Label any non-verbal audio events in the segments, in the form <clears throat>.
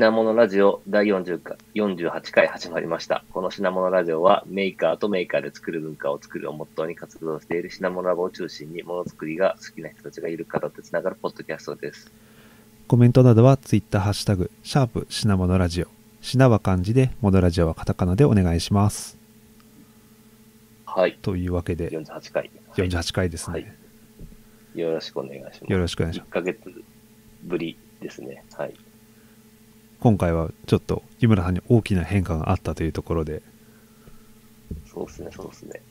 品物ラジオ第40回48回始まりました。この品物ラジオはメーカーとメーカーで作る文化を作るをモットーに活動している品物ラボを中心にものづくりが好きな人たちがいる方とつながるポッドキャストです。コメントなどはツイッターハッシュタグ、シャープ品物ラジオ。品は漢字で、モノラジオはカタカナでお願いします。はい。というわけで、48回。48回ですね。はいよろしくお願いします。よろしくお願いします1ヶ月ぶりですね。はい。今回はちょっと湯村さんに大きな変化があったというところで、そうですね、そうですね。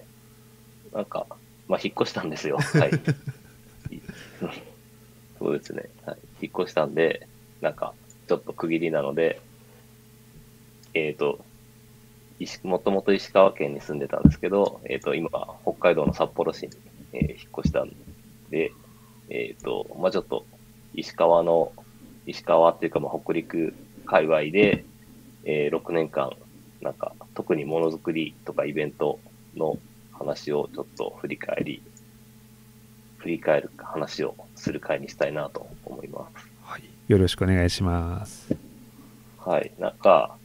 なんか、まあ、引っ越したんですよ。はい。<laughs> そうですね。はい。引っ越したんで、なんか、ちょっと区切りなので、えっ、と、もともと石川県に住んでたんですけど、えっ、と、今、北海道の札幌市に、えー引っ越したんで、えっ、と、まあ、ちょっと、石川の、石川っていうか、まあ、北陸界隈で、えー6年間、なんか、特にものづくりとかイベントの話をちょっと振り返り、振り返る話をする会にしたいなと思います。はい、よろしくお願いします。はい。なんか、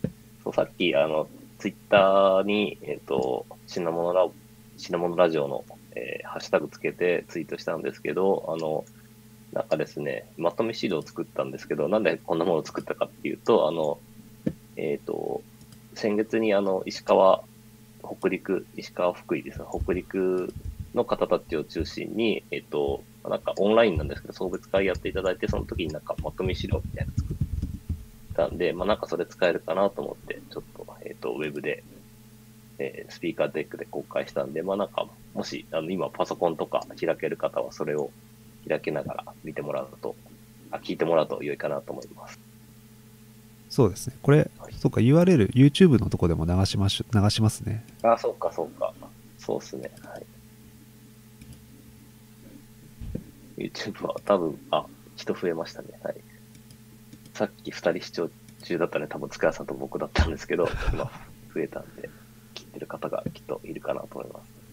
そうさっき、あの、ツイッターに、えっ、と、品物ラ、品物ラジオの、えーハッシュタグつけてツイートしたんですけど、あの、なんかですね、まとめ資料を作ったんですけど、なんでこんなものを作ったかっていうと、あの、えっ、と、先月にあの、石川、北陸、石川福井ですね、北陸の方たちを中心に、えっ、と、なんかオンラインなんですけど、送別会やっていただいて、その時になんかまとめ資料みたいなの作ったんで、まあなんかそれ使えるかなと思って、ちょっと、えっ、と、ウェブで、えースピーカーデックで公開したんで、まあなんか、もし、あの、今パソコンとか開ける方はそれを開けながら見てもらうと、あ、聞いてもらうと良いかなと思います。そうですね。これ、そうか、URL、YouTube のとこでも流しまし、流しますね。あ、そうか、そうか。そうっすね。はい。YouTube は多分、あ、人増えましたね。はい。さっき二人視聴中だったね。多分、塚谷さんと僕だったんですけど、今、増えたんで、聞いてる方がきっといるかなと思います。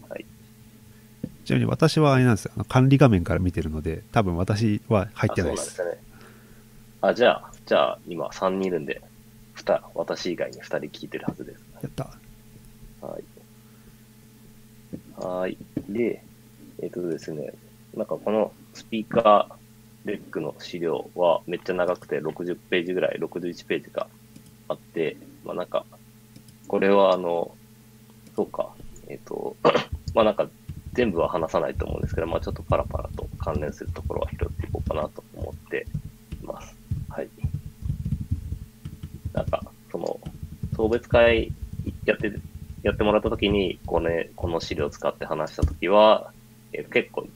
はい。ちなみに私はあれなんですよ。管理画面から見てるので、多分私は入ってないです。あそうなんですね。あ、じゃあ、じゃあ、今3人いるんで、二、私以外に2人聞いてるはずです。やった。はい。はい。で、えっ、とですね、なんかこのスピーカーレックの資料はめっちゃ長くて60ページぐらい、61ページがあって、まあなんか、これはあの、そうか、えっ、と、まあなんか全部は話さないと思うんですけど、まあちょっとパラパラと関連するところは拾っていこうかなと思っています。はい。なんか、その、送別会やって、やってもらったときに、この、ね、この資料を使って話したときは、え結構、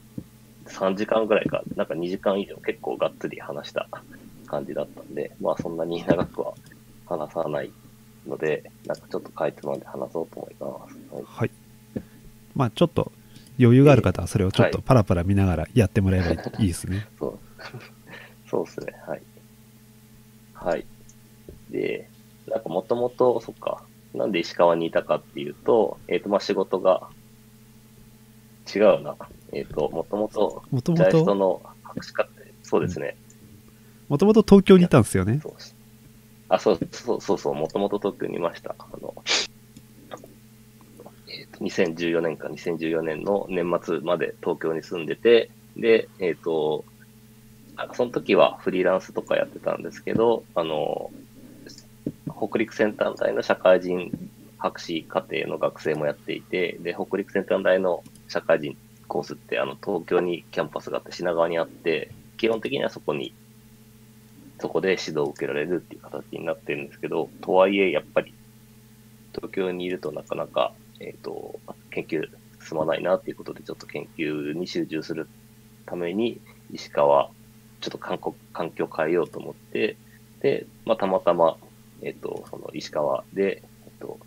3時間ぐらいか、なんか2時間以上結構がっつり話した感じだったんで、まあそんなに長くは話さないので、なんかちょっとかいつまんで話そうと思います。はいはい。まあちょっと余裕がある方はそれをちょっとはいパラパラ見ながらやってもらえばいいですね。<laughs> そう。<laughs> そうですね。はい。はい。で、なんかもともと、そっか、なんで石川にいたかっていうと、えっ、と、まあ、仕事が、違うな。えっ、と、もともと、もともと、の博士課程、そうですね。もともと東京にいたんですよね。そうあ、そうそうそうそう、もともと東京にいました。あの、えっ、と、2014年か2014年の年末まで東京に住んでて、で、えっ、と、その時はフリーランスとかやってたんですけど、あの、北陸先端大の社会人博士課程の学生もやっていて、で、北陸先端大の社会人コースって、あの、東京にキャンパスがあって品川にあって、基本的にはそこにそこで指導を受けられるっていう形になってるんですけど、とはいえ、やっぱり、東京にいるとなかなか、えっ、と、研究進まないなっていうことで、ちょっと研究に集中するために、石川、ちょっと環境環境変えようと思って、で、まあ、たまたま、えっ、と、その石川で、えっ、と、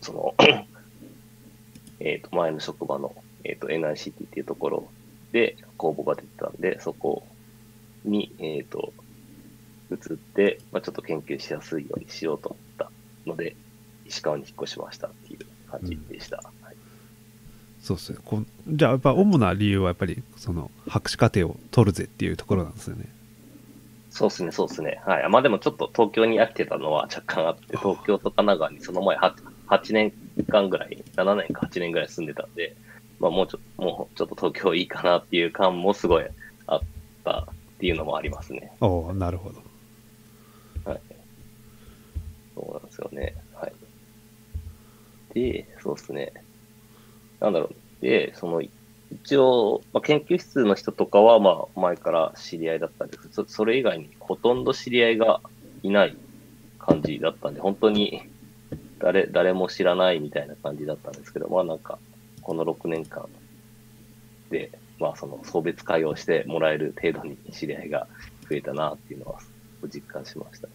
その、<coughs> えっ、と、前の職場の、えっ、と、NICT っていうところで公募が出てたんで、そこに、えっ、と、移って、まあ、ちょっと研究しやすいようにしようと思ったので、石川に引っ越しましたっていう感じでした。はい、そうですね。こんじゃあやっぱ主な理由はやっぱりその博士課程を取るぜっていうところなんですよね。そうですね、そうですね。はい。まあでもちょっと東京に飽きてたのは若干あって、東京と神奈川にその前 8, 8年間ぐらい、7年か8年ぐらい住んでたんで、まあもうちょもうちょっと東京いいかなっていう感もすごいあったっていうのもありますね。おおなるほど。はい。そうなんですよね。で、そうですね。なんだろう。で、その、一応、まあ、研究室の人とかは、まあ、前から知り合いだったんですそそれ以外にほとんど知り合いがいない感じだったんで、本当に誰、誰も知らないみたいな感じだったんですけど、まあなんか、この6年間で、まあその送別会をしてもらえる程度に知り合いが増えたなっていうのは実感しました。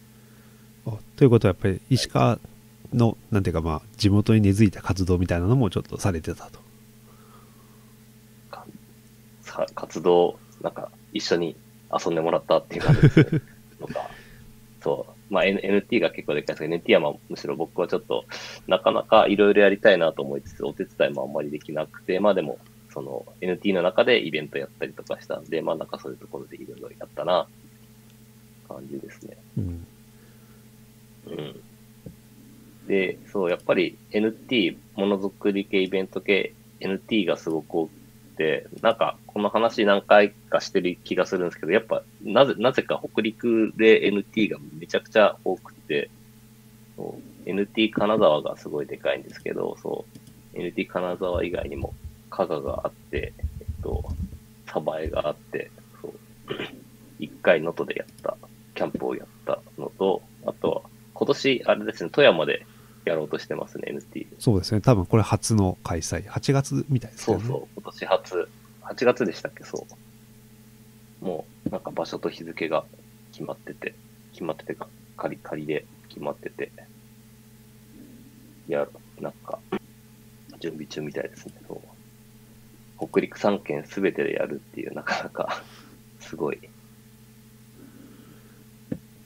ということはやっぱり石川のなんていうかまあ地元に根付いた活動みたいなのもちょっとされてたと。かさ活動、なんか一緒に遊んでもらったっていう感じですね。<laughs> とか、そう、まあ、N、NT が結構でかいですけど、NT はまあむしろ僕はちょっと、なかなかいろいろやりたいなと思いつつ、お手伝いもあんまりできなくて、まあでも、その NT の中でイベントやったりとかしたんで、まあなんかそういうところでいろいろやったな、感じですね。うん。うん。で、そう、やっぱり NT、ものづくり系、イベント系、NT がすごく多くて、なんかこの話何回かしてる気がするんですけど、やっぱなぜ、なぜか北陸で NT がめちゃくちゃ多くて、NT 金沢がすごいでかいんですけど、そう、NT 金沢以外にも加賀があって、えっと、鯖江があって、そう、一回能登でやった、キャンプをやったのと、あとは、今年、あれですね、富山でやろうとしてますね、NT。そうですね。多分これ初の開催。8月みたいですよね。そうそう、今年初、8月でしたっけ、そう。もう、なんか場所と日付が決まってて、決まっててか、仮、仮で決まってて、いや、なんか、準備中みたいですね、そう。北陸3県すべてでやるっていう、なかなか、すごい。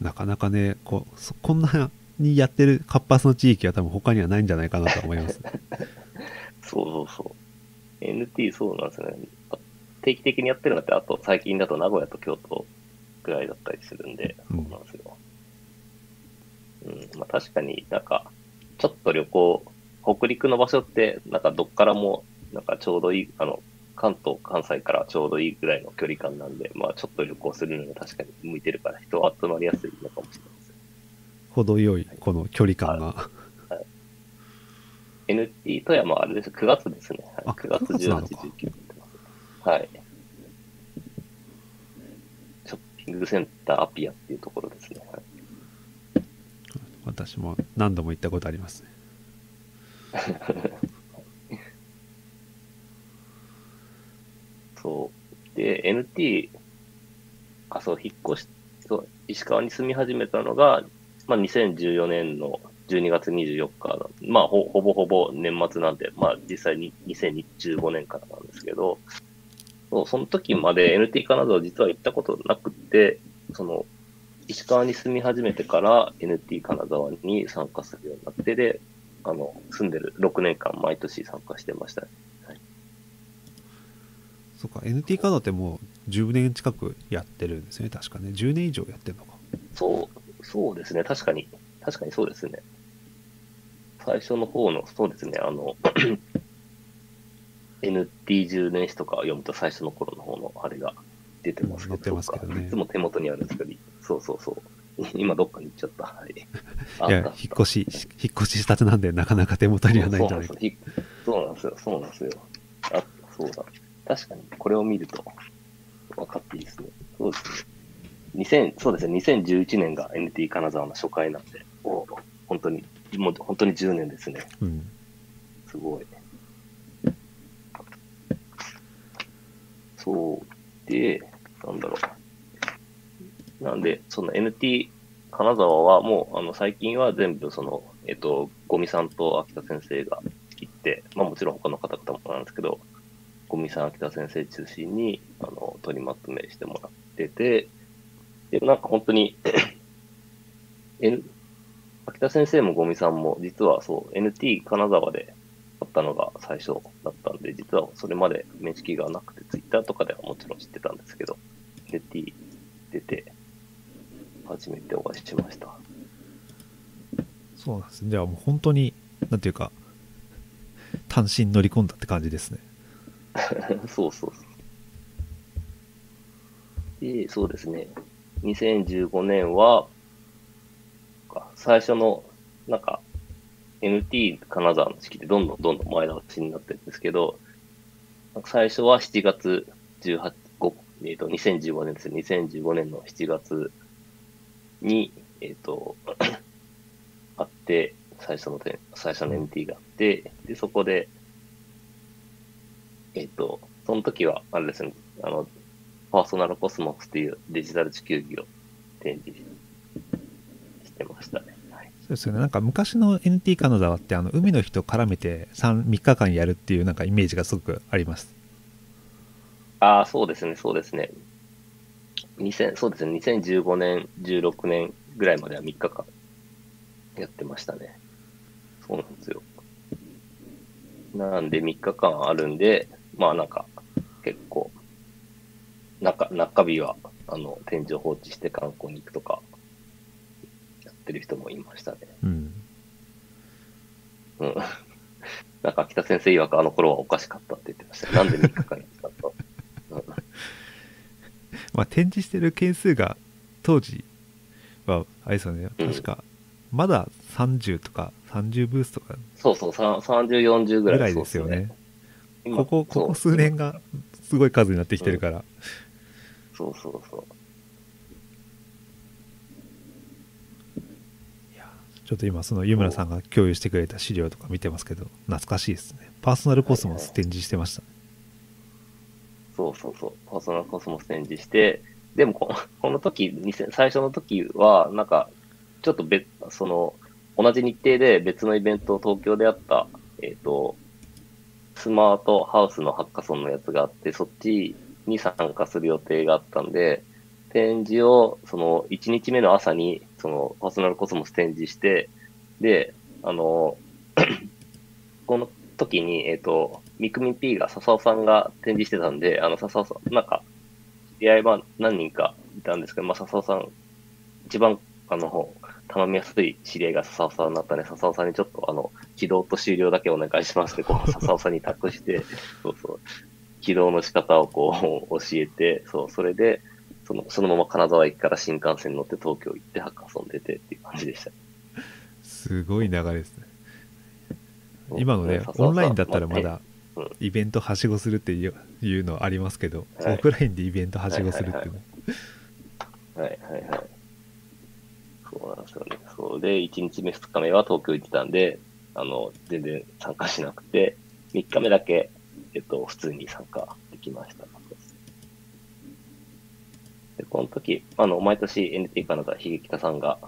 なかなかね、ここんなにやってる活発な地域は多分他にはないんじゃないかなと思います。<laughs> そうそうそう。NT そうなんですよね。定期的にやってるのって、あと最近だと名古屋と京都ぐらいだったりするんで、うんそうなんですよ。うん、まあ確かになんか、ちょっと旅行、北陸の場所って、なんかどっからも、なんかちょうどいい、あの、関東、関西からちょうどいいぐらいの距離感なんで、まあちょっと旅行するのに確かに向いてるから人は集まりやすいのかもしれない。程よいこの距離感が。NT 富山はあれです。9月ですね。はい9月18、19。はい。ショッピングセンターアピアっていうところですね。はい私も何度も行ったことありますね。そう。で、NT、あ、そう、引っ越し、そう、石川に住み始めたのが、まあ、2014年の12月24日な、まあほ、ほぼほぼ年末なんで、まあ、実際に2015年からなんですけど、そうその時まで NT 金沢実は行ったことなくて、その、石川に住み始めてから NT 金沢に参加するようになって、で、あの、住んでる6年間毎年参加してましたね。そっか、NT カードってもう10年近くやってるんですね。確かね。10年以上やってるのか。そう、そうですね。確かに、確かにそうですね。最初の方の、そうですね。あの、<clears throat> NT10 年史とか読むと最初の頃の方のあれが出てますけど、ますけどねいつも手元にあるんですけど、そうそうそう。今どっかに行っちゃった。はい。あいや、引っ越し、引っ越ししたてなんでなかなか手元にはないんじゃないか。そうなんですよ。そうなんですよ。あ、そうだ。確かに、これを見ると分かっていいですね。そうですね。2000、そうですね。2011年が NT 金沢の初回なんで、お本当に、もう本当に10年ですね。うん。すごい。そう。で、なんだろう。なんで、その NT 金沢はもう、あの、最近は全部その、えっと、ゴミさんと秋田先生が行って、まあもちろん他の方々もなんですけど、ゴミさん、秋田先生中心に、あの、取りまとめしてもらってて、で、なんか本当に <clears throat> N、秋田先生もゴミさんも、実はそう、NT 金沢であったのが最初だったんで、実はそれまで面識がなくて、ツイッターとかではもちろん知ってたんですけど、NT 出て、初めてお会いしました。そうなんですね。じゃあもう本当に、なんていうか、単身乗り込んだって感じですね。<laughs> そうそうそう。で、そうですね。2015年は、最初の、なんか、NT 金沢の式でどんどんどんどん前倒しになってるんですけど、最初は7月18、5えっ、と、2015年ですね。2015年の7月に、えっ、と、<clears throat> あって、最初の点、最初の NT があって、で、そこで、えっ、と、その時は、あれですね、あの、パーソナルコスモスっていうデジタル地球儀を展示してましたね。はい、そうですよね。なんか昔の NT 金沢って、あの、海の日と絡めて 3, 3日間やるっていうなんかイメージがすごくあります。ああ、そうですね、そうですね。2000そうですね、2015年、16年ぐらいまでは3日間やってましたね。そうなんですよ。なんで3日間あるんで、まあなんか、結構、中、中日は、あの、天井放置して観光に行くとか、やってる人もいましたね。うん。うん。<laughs> なんか北先生曰くあの頃はおかしかったって言ってました。なんで3日間やってたと。<laughs> うんまあ展示してる件数が当時は、あれですよね。うん確か、まだ30とか30ブースとかそうそう、さ30、40ぐらいぐらいですよね。今ここ、ここ数年がすごい数になってきてるから。そうそうそう。ちょっと今その湯村さんが共有してくれた資料とか見てますけど懐かしいですねパーソナルコスモス展示してました、そうそうそう。パーソナルコスモス展示して、でもここの時、2000最初の時は、なんか、ちょっと別、その、同じ日程で別のイベントを東京であった、えっ、と、スマートハウスのハッカソンのやつがあって、そっちに参加する予定があったんで、展示を、その、1日目の朝に、その、パーソナルコスモス展示して、で、あの、<clears throat> この時に、えっ、と、ミクミン P が笹尾さんが展示してたんで、あの、笹尾さん、なんか、知り合いは何人かいたんですけど、まあ、笹尾さん、一番、あの、頼みやすい知り合いが笹尾さんになったね、笹尾さんにちょっと、あの、起動と終了だけお願いしますって、こう、笹尾さんに託して、<laughs> そうそう、起動の仕方をこう、教えて、そう、それで、その、そのまま金沢駅から新幹線に乗って東京行って、ハッカソン出てっていう感じでした。すごい流れですね。今のねオンラインだったらまだうん。イベントはしごするっていういうのありますけど、はい。オフラインでイベントはしごするっていうの、はいはいはい。そうなんですよね。そう。で、1日目、2日目は東京行ってたんで、あの、全然参加しなくて、3日目だけ、えっと、普通に参加できました。で、この時、あの、毎年 NT カナダ、ひげきたさんが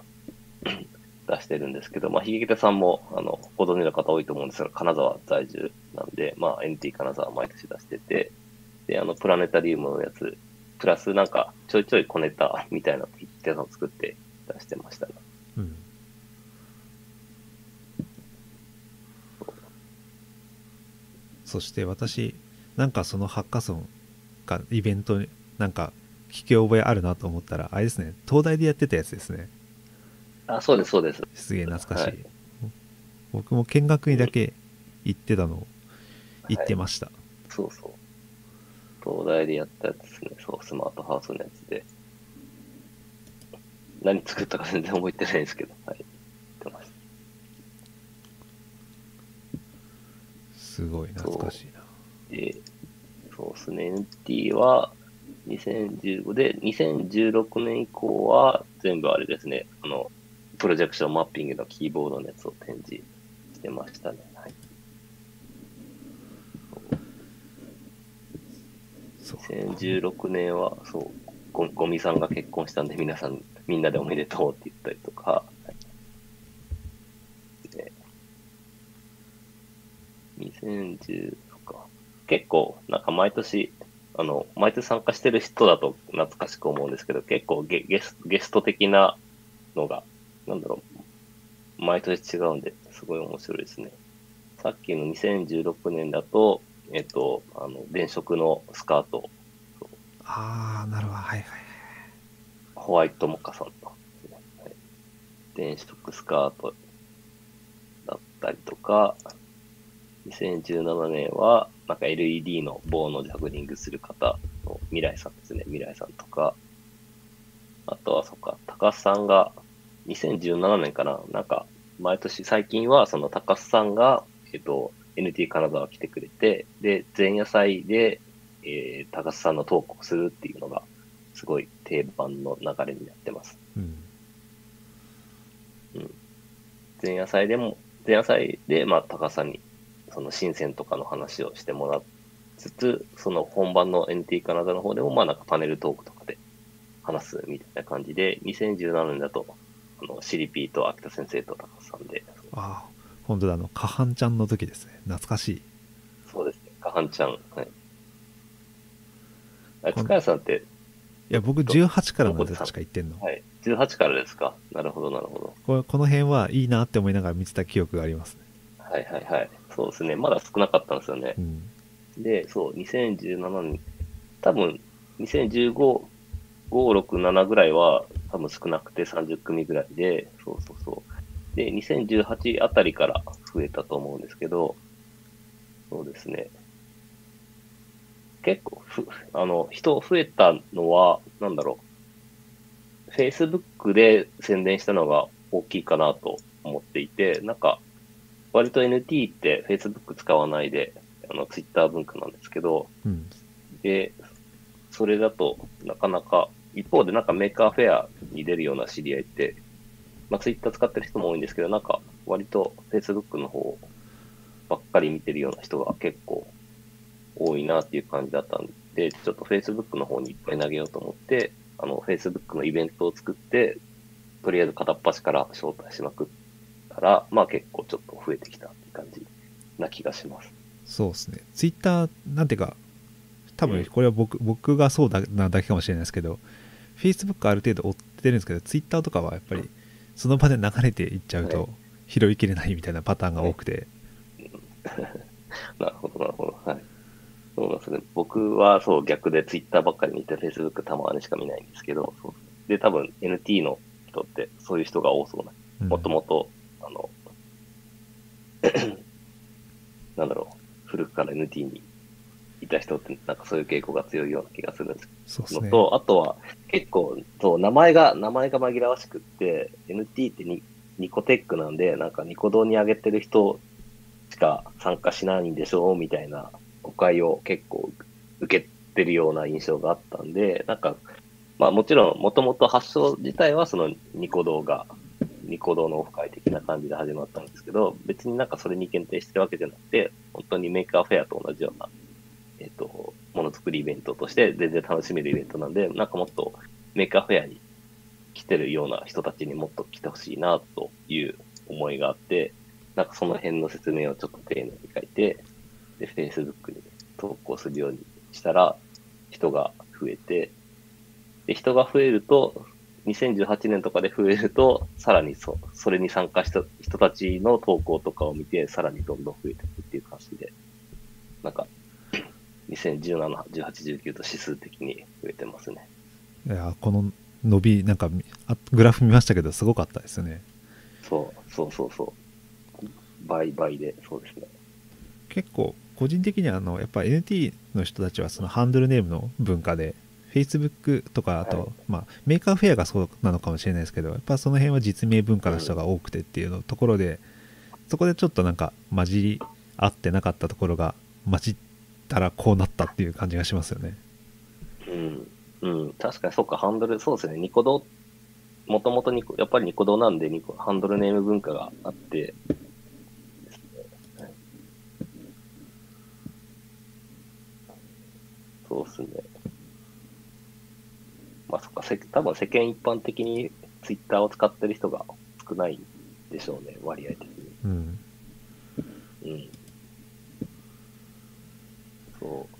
<coughs> 出してるんですけど、まあ、ひげきたさんも、あの、ご存知の方多いと思うんですが、金沢在住なんで、まあ、NT 金沢毎年出してて、で、あの、プラネタリウムのやつ、プラスなんか、ちょいちょい小ネタみたいなのひげきたさん作って出してましたね。うんそして私なんかそのハッカソンがイベントになんか聞き覚えあるなと思ったらあれですね東大でやってたやつですねあ、そうです、そうです。すげえ懐かしい、はい僕も見学にだけ行ってたのを行ってました、そうそう。東大でやったやつですね。そう、スマートハウスのやつで。何作ったか全然覚えてないんですけど、はい。言ってましすごい懐かしいなた。で、そうですね。NT は2015で、2016年以降は全部あれですね。あの、プロジェクションマッピングのキーボードのやつを展示してましたね。はい。そう2016年は、そう、ゴゴミさんが結婚したんで、皆さん、みんなでおめでとうって言ったりとか、で2010とか、結構、なんか毎年、あの、毎年参加してる人だと懐かしく思うんですけど、結構ゲゲスゲスト的なのが、なんだろう、毎年違うんで、すごい面白いですね。さっきの2016年だと、えっと、あの、電飾のスカート、ああなるほど。はいはいホワイトモカさんと。電飾スカートだったりとか、2017年は、なんか LED の棒のジャグリングする方の未来さんですね。未来さんとか、あとは、そっか、高須さんが、2017年かな、なんか、毎年、最近は、その高須さんが、えっと、NT 金沢来てくれて、で、前夜祭で、えー、高須さんのトークをするっていうのが、すごい定番の流れになってます。うん。前夜祭でも、前夜祭で、まあ、高須さんに、その新鮮とかの話をしてもらいつつ、その本番の NT 金沢の方でも、まあ、なんかパネルトークとかで話すみたいな感じで、2017年だと、あの、シリピーと秋田先生と高須さんで、ああ、本当だ、あの、カハンちゃんの時ですね。懐かしい。そうですね、かはんちゃん。はい。あ、塚谷さんって、いや、僕18からなんで確か言ってんの。はい、18からですか？なるほど、なるほど。これこの辺はいいなって思いながら見てた記憶がありますね。はいはいはい。そうですね。まだ少なかったんですよねう。ん。で、そう、2017年、多分、2015、5、6、7ぐらいは、多分少なくて30組ぐらいで、そうそうそう。で、2018あたりから増えたと思うんですけど、そうですね。結構ふ、あの、人増えたのは、なんだろう。Facebook で宣伝したのが大きいかなと思っていて、なんか、割と NT って Facebook 使わないで、あの、Twitter 文化なんですけど、うん。で、それだとなかなか、一方でなんか Maker Faire に出るような知り合いって、まあ Twitter 使ってる人も多いんですけど、なんか割と Facebook の方ばっかり見てるような人が結構多いなっていう感じだったんで、ちょっと Facebook の方にいっぱい投げようと思って、あの Facebook のイベントを作って、とりあえず片っ端から招待しまくったら、まあ結構ちょっと増えてきたっていう感じな気がします。そうですね。ツイッター、なんていうか、多うん分これは僕,、僕がそうだなだけかもしれないですけど、Facebook ある程度追ってるんですけど、ツイッターとかはやっぱりその場で流れていっちゃうとはい拾いきれないみたいなパターンが多くて、<laughs> なるほど、なるほど。はい。そうなんですね。僕はそう逆でツイッターばっかり見て、Facebook たまにしか見ないんですけど、で、多分 NT の人ってそういう人が多そうな。うんもともと、あの、<clears throat> なんだろう、古くから NT にいた人ってなんかそういう傾向が強いような気がするんですそうですね。のと、あとは結構、そう、名前が、名前が紛らわしくって、NT ってニニコテックなんで、なんかニコ動に上げてる人しか参加しないんでしょうみたいな誤解を結構受けてるような印象があったんで、なんか、まあもちろん、もともと発祥自体はそのニコ動が、ニコ動のオフ会的な感じで始まったんですけど、別になんかそれに限定してるわけじゃなくて、本当に Maker Faire と同じようなえっ、と、ものづくりイベントとして全然楽しめるイベントなんで、なんかもっと Maker Faire に来てるような人たちにもっと来てほしいなという思いがあって、なんかその辺の説明をちょっと丁寧に書いて、で、Facebook に投稿するようにしたら、人が増えて、で、人が増えると、2018年とかで増えると、さらにそそれに参加した人たちの投稿とかを見て、さらにどんどん増えていくっていう感じで、なんか、2017、18、19と指数的に増えてますね。いやこの伸び、なんかあグラフ見ましたけど、すごかったですよね。そう、そうそうそう。倍々で、そうですね。結構個人的にはあのやっぱ NT の人たちはそのハンドルネームの文化で Facebook とかあと、はいまあ、 Maker Faire がそうなのかもしれないですけどやっぱその辺は実名文化の人が多くてっていうのところでそこでちょっとなんか混じり合ってなかったところが混じったらこうなったっていう感じがしますよね。うん。うん。確かにそうか、ハンドル、そうですね。ニコ動、もともとニコ、やっぱりニコ動なんでニコ、ハンドルネーム文化があって、そうですね。せ多分世間一般的にツイッターを使ってる人が少ないんでしょうね、割合的に。うん、うん。そ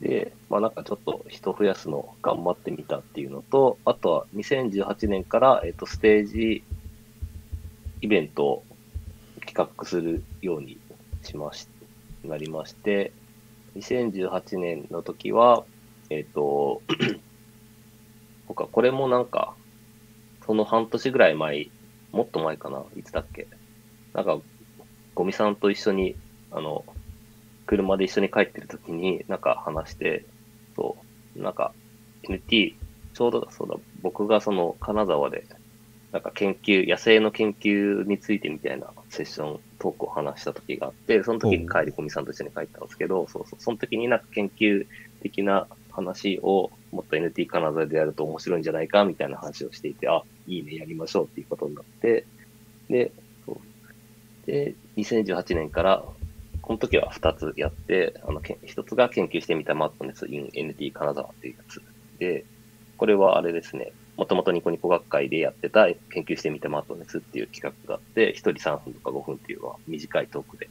う。で、まあなんかちょっと人増やすの頑張ってみたっていうのと、あとは2018年から、えっと、ステージイベントを企画するようにしまし、なりまして、2018年の時は、えっと、他これもなんか、その半年ぐらい前もっと前かな、いつだっけ。なんか、ゴミさんと一緒に、あの、車で一緒に帰ってる時に、なんか話して、そう、なんか、NT、ちょうど、そうだ、僕がその、金沢で、なんか研究、野生の研究についてみたいなセッション、トークを話した時があって、その時に帰り込みさんと一緒に帰ったんですけど、そうそう、その時になんか研究的な話をもっと NT 金沢でやると面白いんじゃないかみたいな話をしていて、あ、いいね、やりましょうっていうことになって、で、そう。で、2018年から、この時は2つやって、あの、1つが研究してみたマットネス in NT 金沢っていうやつで、これはあれですね、もともとニコニコ学会でやってた研究してみたマットネスっていう企画があって、1人3分とか5分っていうのは短いトークで、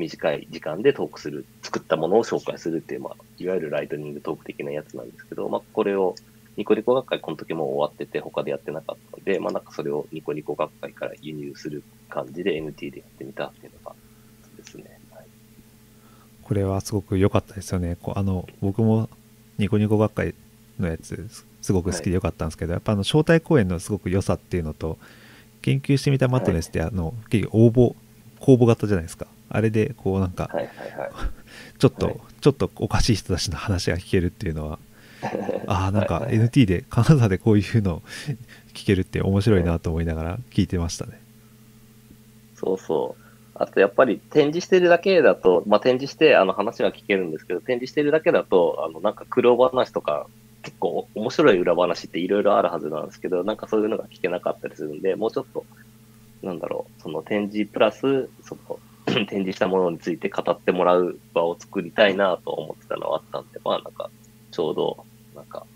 短い時間でトークする、作ったものを紹介するっていう、まあ、いわゆるライトニングトーク的なやつなんですけど、まあ、これをニコニコ学会この時もう終わってて他でやってなかったので、まあ、なんかそれをニコニコ学会から輸入する感じで NT でやってみたっていうのがですね。はいこれはすごく良かったですよね。こうあの僕もニコニコ学会のやつすすごく好きで良かったんですけど、やっぱあの招待公演のすごく良さっていうのと研究してみたマットネスってあの、結局応募公募型じゃないですかあれでこうなんかはいはいはい。ちょっと、はいちょっとおかしい人たちの話が聞けるっていうのは <laughs> ああなんか NT で金沢でこういうの聞けるって面白いなと思いながら聞いてましたね。そうそう。あとやっぱり展示してるだけだと、まあ、展示してあの話は聞けるんですけど、展示してるだけだと、あのなんか苦労話とか、結構面白い裏話っていろいろあるはずなんですけど、なんかそういうのが聞けなかったりするんで、もうちょっと、なんだろう、その展示プラス、その <clears throat> 展示したものについて語ってもらう場を作りたいなと思ってたのはあったんで、まあなんか、ちょうど、なんか、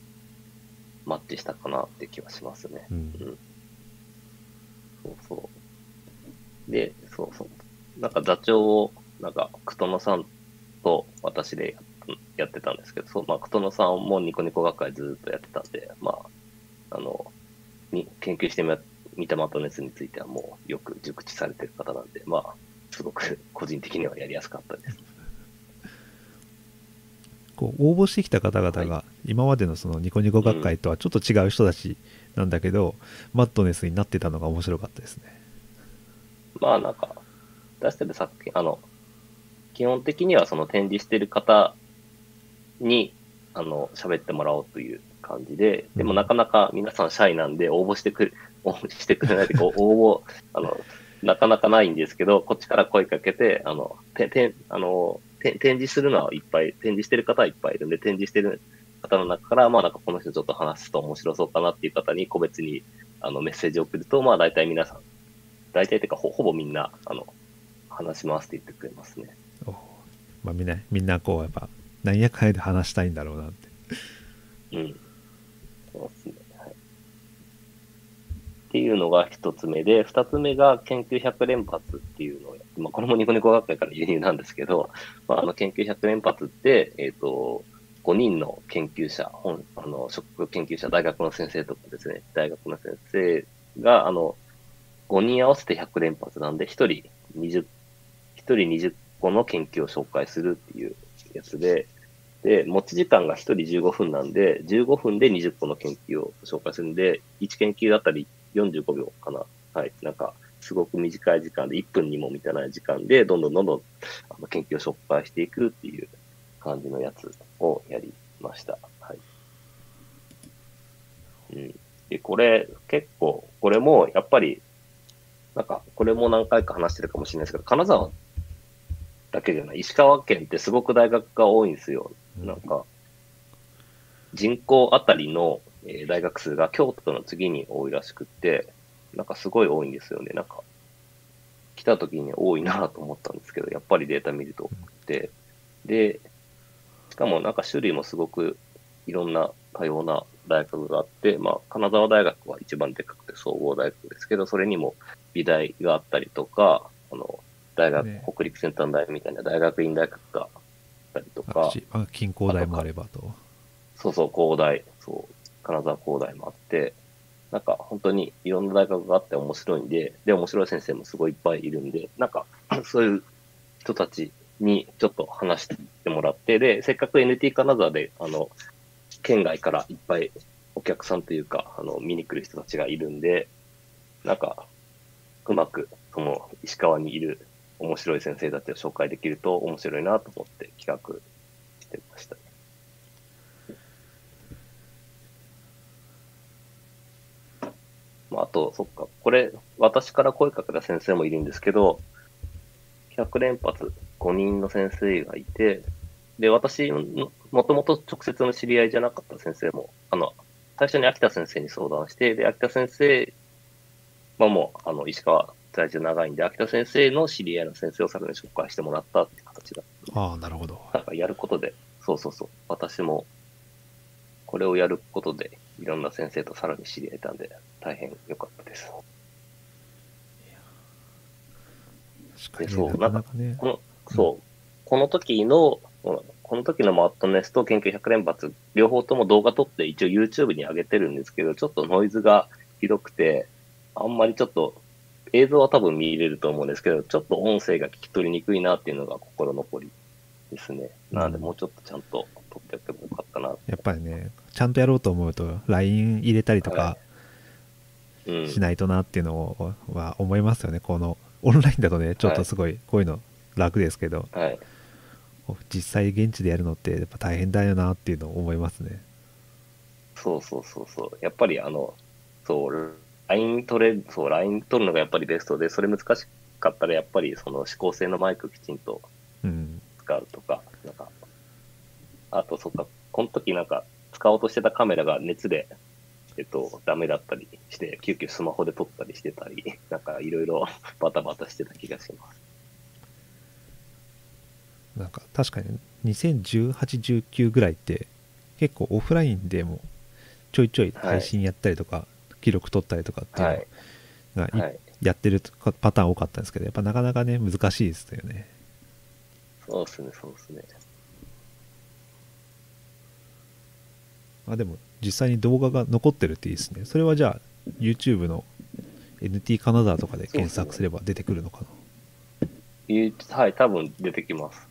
マッチしたかなって気はしますね。うんうんそうそう。で、そうそう。なんか座長を、なんか、クトノさんと私でやってたんですけど、そう、まあ、クトノさんもニコニコ学会ずっとやってたんで、まあ、あの、に研究してみ見たマットネスについてはもうよく熟知されてる方なんで、まあ、すごく個人的にはやりやすかったです。こう応募してきた方々が今までのそのニコニコ学会とはちょっと違う人たちなんだけど、マットネスになってたのが面白かったですね。まあなんか、出してる作品、あの、基本的にはその展示してる方に、あの、喋ってもらおうという感じで、でもなかなか皆さんシャイなんで応募してくれ、応募してくれないで、こう、応募、あの、なかなかないんですけど、こっちから声かけて、あの、て、て、あの、て展示するのはいっぱい、展示してる方はいっぱいいるんで、展示してる方の中から、まあなんかこの人ちょっと話すと面白そうかなっていう方に個別にあのメッセージを送ると、まあ大体皆さん、大体というかほほぼみんな、あの、話しますって言ってくれますね。おまあ、みんなみんなこうやっぱ何やかんやで話したいんだろうなって。うん。そうですね。っていうのが一つ目で、二つ目が研究100連発っていうのをやって、まあこれもニコニコ学会から輸入なんですけど、まああの研究100連発って、えっ、と、5人の研究者、本あの、職研究者、大学の先生とかですね、大学の先生が、あの、5人合わせて100連発なんで、1人20、1人20個の研究を紹介するっていうやつで、で、持ち時間が1人15分なんで、15分で20個の研究を紹介するんで、1研究あたり45秒かな。はい。なんか、すごく短い時間で、1分にも満たない時間で、どんどんどんどんあの研究を紹介していくっていう感じのやつをやりました。はい。うん。で、これ、結構、これも、やっぱり、なんか、これも何回か話してるかもしれないですけど、金沢だけじゃない、石川県ってすごく大学が多いんですよ。なんか、人口あたりの、えー大学数が京都の次に多いらしくって、なんかすごい多いんですよね。なんか、来た時に多いなと思ったんですけど、やっぱりデータ見ると多くて、で、しかもなんか種類もすごくいろんな多様な大学があって、まあ、金沢大学は一番でかくて総合大学ですけど、それにも美大があったりとか、あの、大学、ね北陸先端大みたいな大学院大学があったりとあか、しあ近郊大もあればと。そうそう、工大、そう、金沢工大もあって、なんか本当にいろんな大学があって面白いんで、で、面白い先生もすごいいっぱいいるんで、なんか、<clears throat> そういう人たちにちょっと話してもらって、で、せっかく NT 金沢で、あの、県外からいっぱいお客さんというか、あの、見に来る人たちがいるんで、なんか、うまく、その、石川にいる面白い先生たちを紹介できると面白いなと思って企画してました。まあ、あと、そっか、これ、私から声かけた先生もいるんですけど、100連発5人の先生がいて、で、私、もともと直接の知り合いじゃなかった先生も、あの、最初に秋田先生に相談して、で、秋田先生はもう、あの、石川在住長いんで、秋田先生の知り合いの先生をさらに紹介してもらったって形だった。ああ、なるほど。なんかやることで、そうそうそう、私も、これをやることで、いろんな先生とさらに知り合えたんで、大変良かったです。でそう、なんか、この、そう、この時の、この時のマットネスと研究100連発、両方とも動画撮って一応 YouTube に上げてるんですけど、ちょっとノイズがひどくて、あんまりちょっと映像は多分見れると思うんですけど、ちょっと音声が聞き取りにくいなっていうのが心残りですね。なので、もうちょっとちゃんと撮ってやってもよかったな。やっぱりね、ちゃんとやろうと思うと、LINE 入れたりとかしないとなっていうのは思いますよね。このオンラインだとね、ちょっとすごいこういうの楽ですけど、はい、実際現地でやるのってやっぱ大変だよなっていうのを思いますね。そうそうそうそう。やっぱりあの、そう、LINE 取れ、そう、LINE 取るのがやっぱりベストで、それ難しかったらやっぱりその指向性のマイクきちんと使うとか、うん、なんか、あとそっか、この時なんか使おうとしてたカメラが熱で、えっと、ダメだったりして、急遽スマホで撮ったりしてたり、<laughs> なんかいろいろ <laughs> バタバタしてた気がします。なんか確かに2018、19ぐらいって結構オフラインでもちょいちょい配信やったりとか、はい、記録取ったりとかっていうのが、はい、やってるパターン多かったんですけど、やっぱなかなかね、難しいですよね。そうですね、そうですね。まあでも、実際に動画が残ってるっていいですね。それはじゃあ、YouTube の NT 金沢とかで検索すれば出てくるのかな、はい、多分出てきます。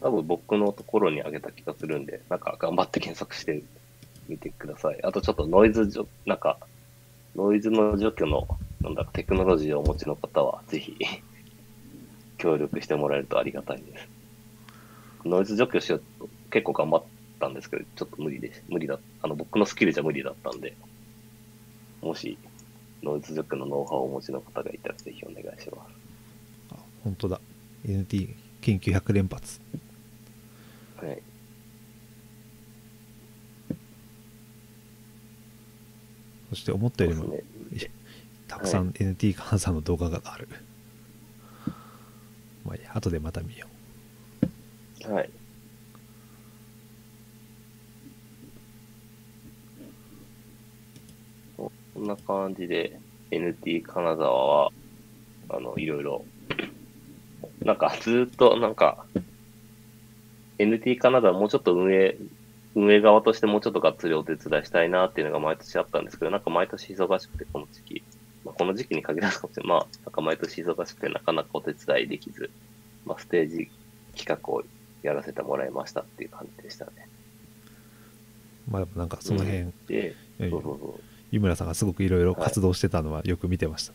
多分僕のところにあげた気がするんで、なんか頑張って検索してみてください。あとちょっとノイズじょ、なんか、ノイズの除去の、なんだテクノロジーをお持ちの方は、ぜひ協力してもらえるとありがたいです。ノイズ除去しようと結構頑張ったんですけど、ちょっと無理です。無理だ。あの、僕のスキルじゃ無理だったんで、もし、ノイズ除去のノウハウをお持ちの方がいたら、ぜひお願いします。あ、本当だ。NT 研究100連発。はい。そして思ったよりも、ね、たくさん NT 換算の動画がある。まあいい後でまた見よう。はい。こんな感じで NT 金沢は、あの、いろいろ、なんかずっとなんか、NT カナダはもうちょっと運営、運営側としてもうちょっとがっつりお手伝いしたいなっていうのが毎年あったんですけど、なんか毎年忙しくて、この時期、まあ、この時期に限らずかもしれない。まあ、なんか毎年忙しくてなかなかお手伝いできず、まあ、ステージ企画をやらせてもらいましたっていう感じでしたね。まあ、なんかその辺、うん、で、そうそうそう。湯村さんがすごくいろいろ活動してたのはよく見てました。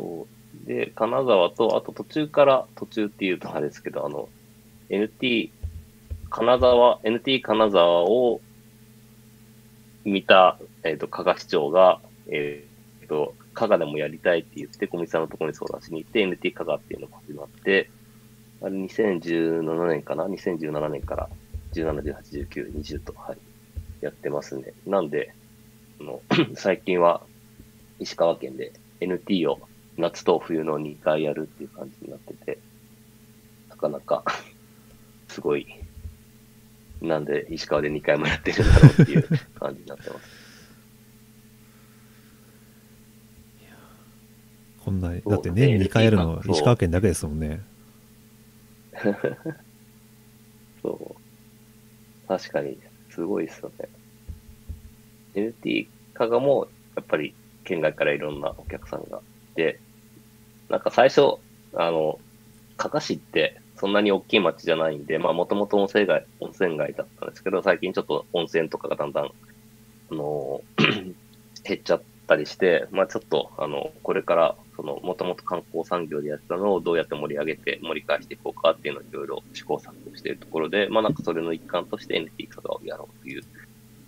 はい、で、金沢と、あと途中から、途中っていうとあれですけど、あの、NT、金沢、NT 金沢を見た、えっ、ー、と、加賀市長が、えっ、ー、と、加賀でもやりたいって言って、小見さんのところに相談しに行って、NT 加賀っていうのが始まって、あれ2017年かな ?2017 年から17、18、19、20と、はい、やってますね。なんで、あの <clears throat> 最近は石川県で NT を夏と冬の2回やるっていう感じになってて、なかなか <laughs> すごい、なんで石川で2回もやってるんだろうっていう感じになってます。<laughs> こんな、だって年に2回やるの石川県だけですもんね。<laughs> そう。確かに、すごいっすよね。NT 加賀も、やっぱり県外からいろんなお客さんがで、なんか最初、あの、加賀市ってそんなに大きい町じゃないんで、まあもともと温泉街、温泉街だったんですけど、最近ちょっと温泉とかがだんだん、あの、<clears throat> 減っちゃったりして、まあちょっと、あの、これから、その、もともと観光産業でやってたのをどうやって盛り上げて盛り返していこうかっていうのをいろいろ試行錯誤しているところで、まあなんかそれの一環として NT 香川をやろうという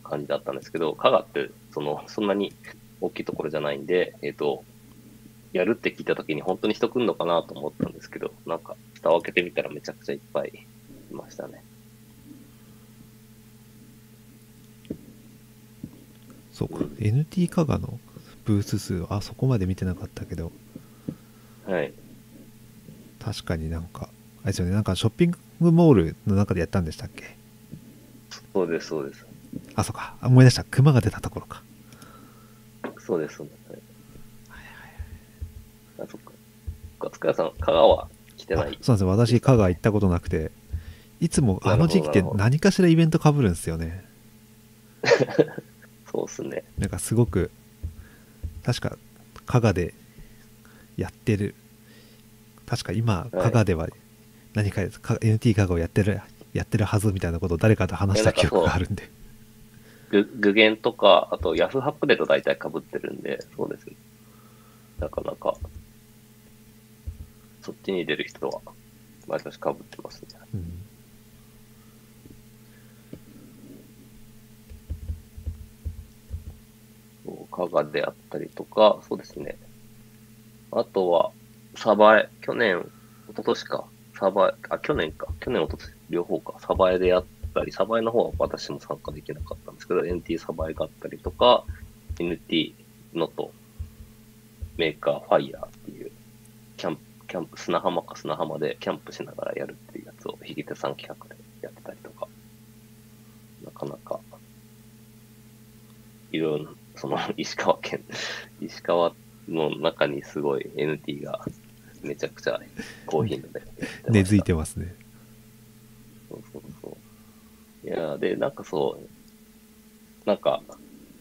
感じだったんですけど、香川って、その、そんなに大きいところじゃないんで、えっ、と、やるって聞いたときに本当に人来るのかなと思ったんですけど、なんか、蓋を開けてみたらめちゃくちゃいっぱいいましたね。そうか NT 加賀のブース数あそこまで見てなかったけど。はい。確かになんかあれですよね。なんかショッピングモールの中でやったんでしたっけ？そうです、そうです。あそうか。あ思い出した。熊が出たところか。そうです、そうです。はい。あ、そっか。勝倉さん、香川？来てあない。そうなんですよ。私香川行ったことなくて。いつもあの時期って何かしらイベントかぶるんですよね。<laughs> そうっすね。なんかすごく確か加賀でやってる。確か今い。加賀では何かか NT 加賀をやってるやってるはずみたいなことを誰かと話した記憶があるんで。ぐ具現とか、あとヤフーハップデと大体被ってるんで、そうですね。なかなか、そっちに出る人は、毎年被ってますね。うんそう香川であったりとか、そうですね。あとは、サバエ、去年、一昨年か、サバエ、あ、去年か、去年、一昨年、両方か、サバエでやったり、サバエの方は私も参加できなかったんですけど、NT サバエがあったりとか、NT ノとメーカーファイヤーっていう、キャンプ、キャンプ、砂浜か砂浜でキャンプしながらやるっていうやつを、ひげ手さん企画でやってたりとか、なかなか、いろいろ、その、<laughs> 石川県、石川の中にすごい NT がめちゃくちゃ高頻度で根付いてますねそうそうそう。いや、で、なんかそう、なんか、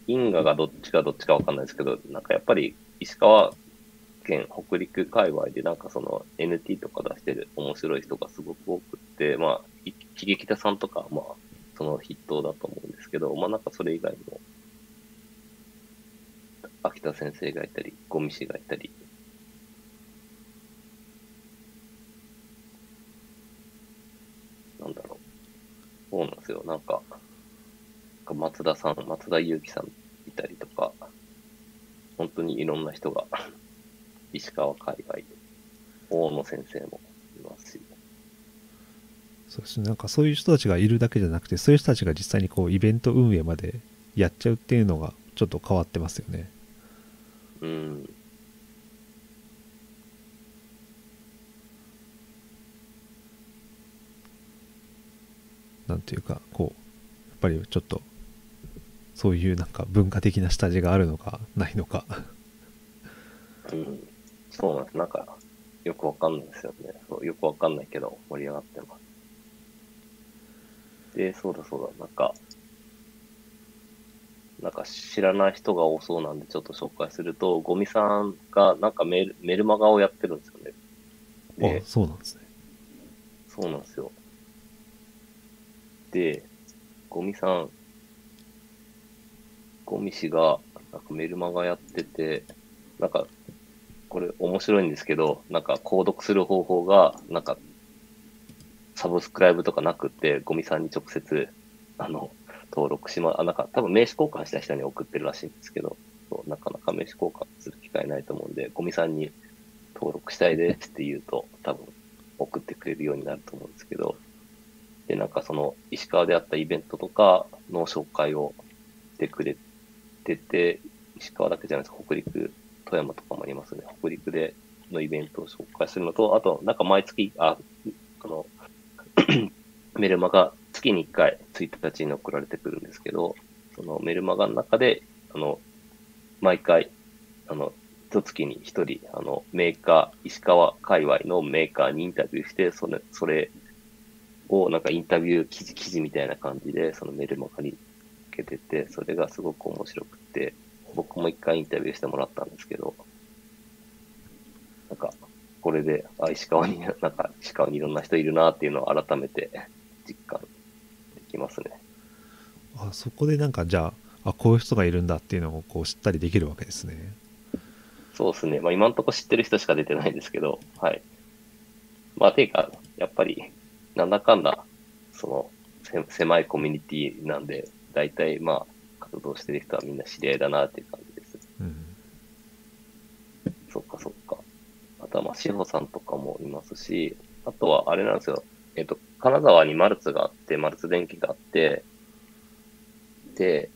因果がどっちかどっちかわかんないですけど、なんかやっぱり石川県、北陸界隈でなんかその NT とか出してる面白い人がすごく多くって、まあ、い喜劇田さんとか、まあ、その筆頭だと思うんですけど、まあなんかそれ以外にも、秋田先生がいたり、ゴミ氏がいたり、なんだろう。そうなんですよ。なんか、松田さん、松田祐樹さんいたりとか、本当にいろんな人が、石川海外、大野先生もいますし、そうですねなんかそういう人たちがいるだけじゃなくてそういう人たちが実際にこうイベント運営までやっちゃうっていうのがちょっと変わってますよねうん。なんていうかこうやっぱりちょっとそういうなんか文化的な下地があるのかないのかうん。そうなんです。なんか、よくわかんないですよね。そうよくわかんないけど、盛り上がってます。で、そうだそうだ、なんか、なんか知らない人が多そうなんでちょっと紹介すると、ゴミさんがなんかメルメルマガをやってるんですよね。であ、そうなんですねそうなんですよ。で、ゴミさん、ゴミ氏が、なんかメルマガやってて、なんか、これ面白いんですけど、なんか購読する方法が、なんか、サブスクライブとかなくって、ゴミさんに直接、あの、登録しま、あ、なんか多分名刺交換した人に送ってるらしいんですけど、そうなかなか名刺交換する機会ないと思うんで、ゴミさんに登録したいですって言うと、多分送ってくれるようになると思うんですけど、で、なんかその石川であったイベントとかの紹介をしてくれてて、石川だけじゃないです、北陸、富山とかもありますね。北陸でのイベントを紹介するのと、あと、なんか毎月、あ、あの、<clears throat> メルマガ月に1回1日に送られてくるんですけど、そのメルマガの中で、あの、毎回、あの、一月に一人、あの、メーカー、石川界隈のメーカーにインタビューして、それ、それをなんかインタビュー記事、記事みたいな感じで、そのメルマガに受けてて、それがすごく面白くて、僕も一回インタビューしてもらったんですけど、なんか、これで、あ、石川に、なんか、石川にいろんな人いるなっていうのを改めて実感きますね。あそこでなんかじゃああこういう人がいるんだっていうのをこう知ったりできるわけですねそうですね。まあ今のところ知ってる人しか出てないんですけど、はい。まあていうか、やっぱり、なんだかんだ、その、せ狭いコミュニティなんで、大体まあ、活動してる人はみんな知り合いだなっていう感じです。うんそっかそっか。あとはまあ、志保さんとかもいますし、あとはあれなんですよ。えっと、金沢にマルツがあって、マルツ電機があって、で、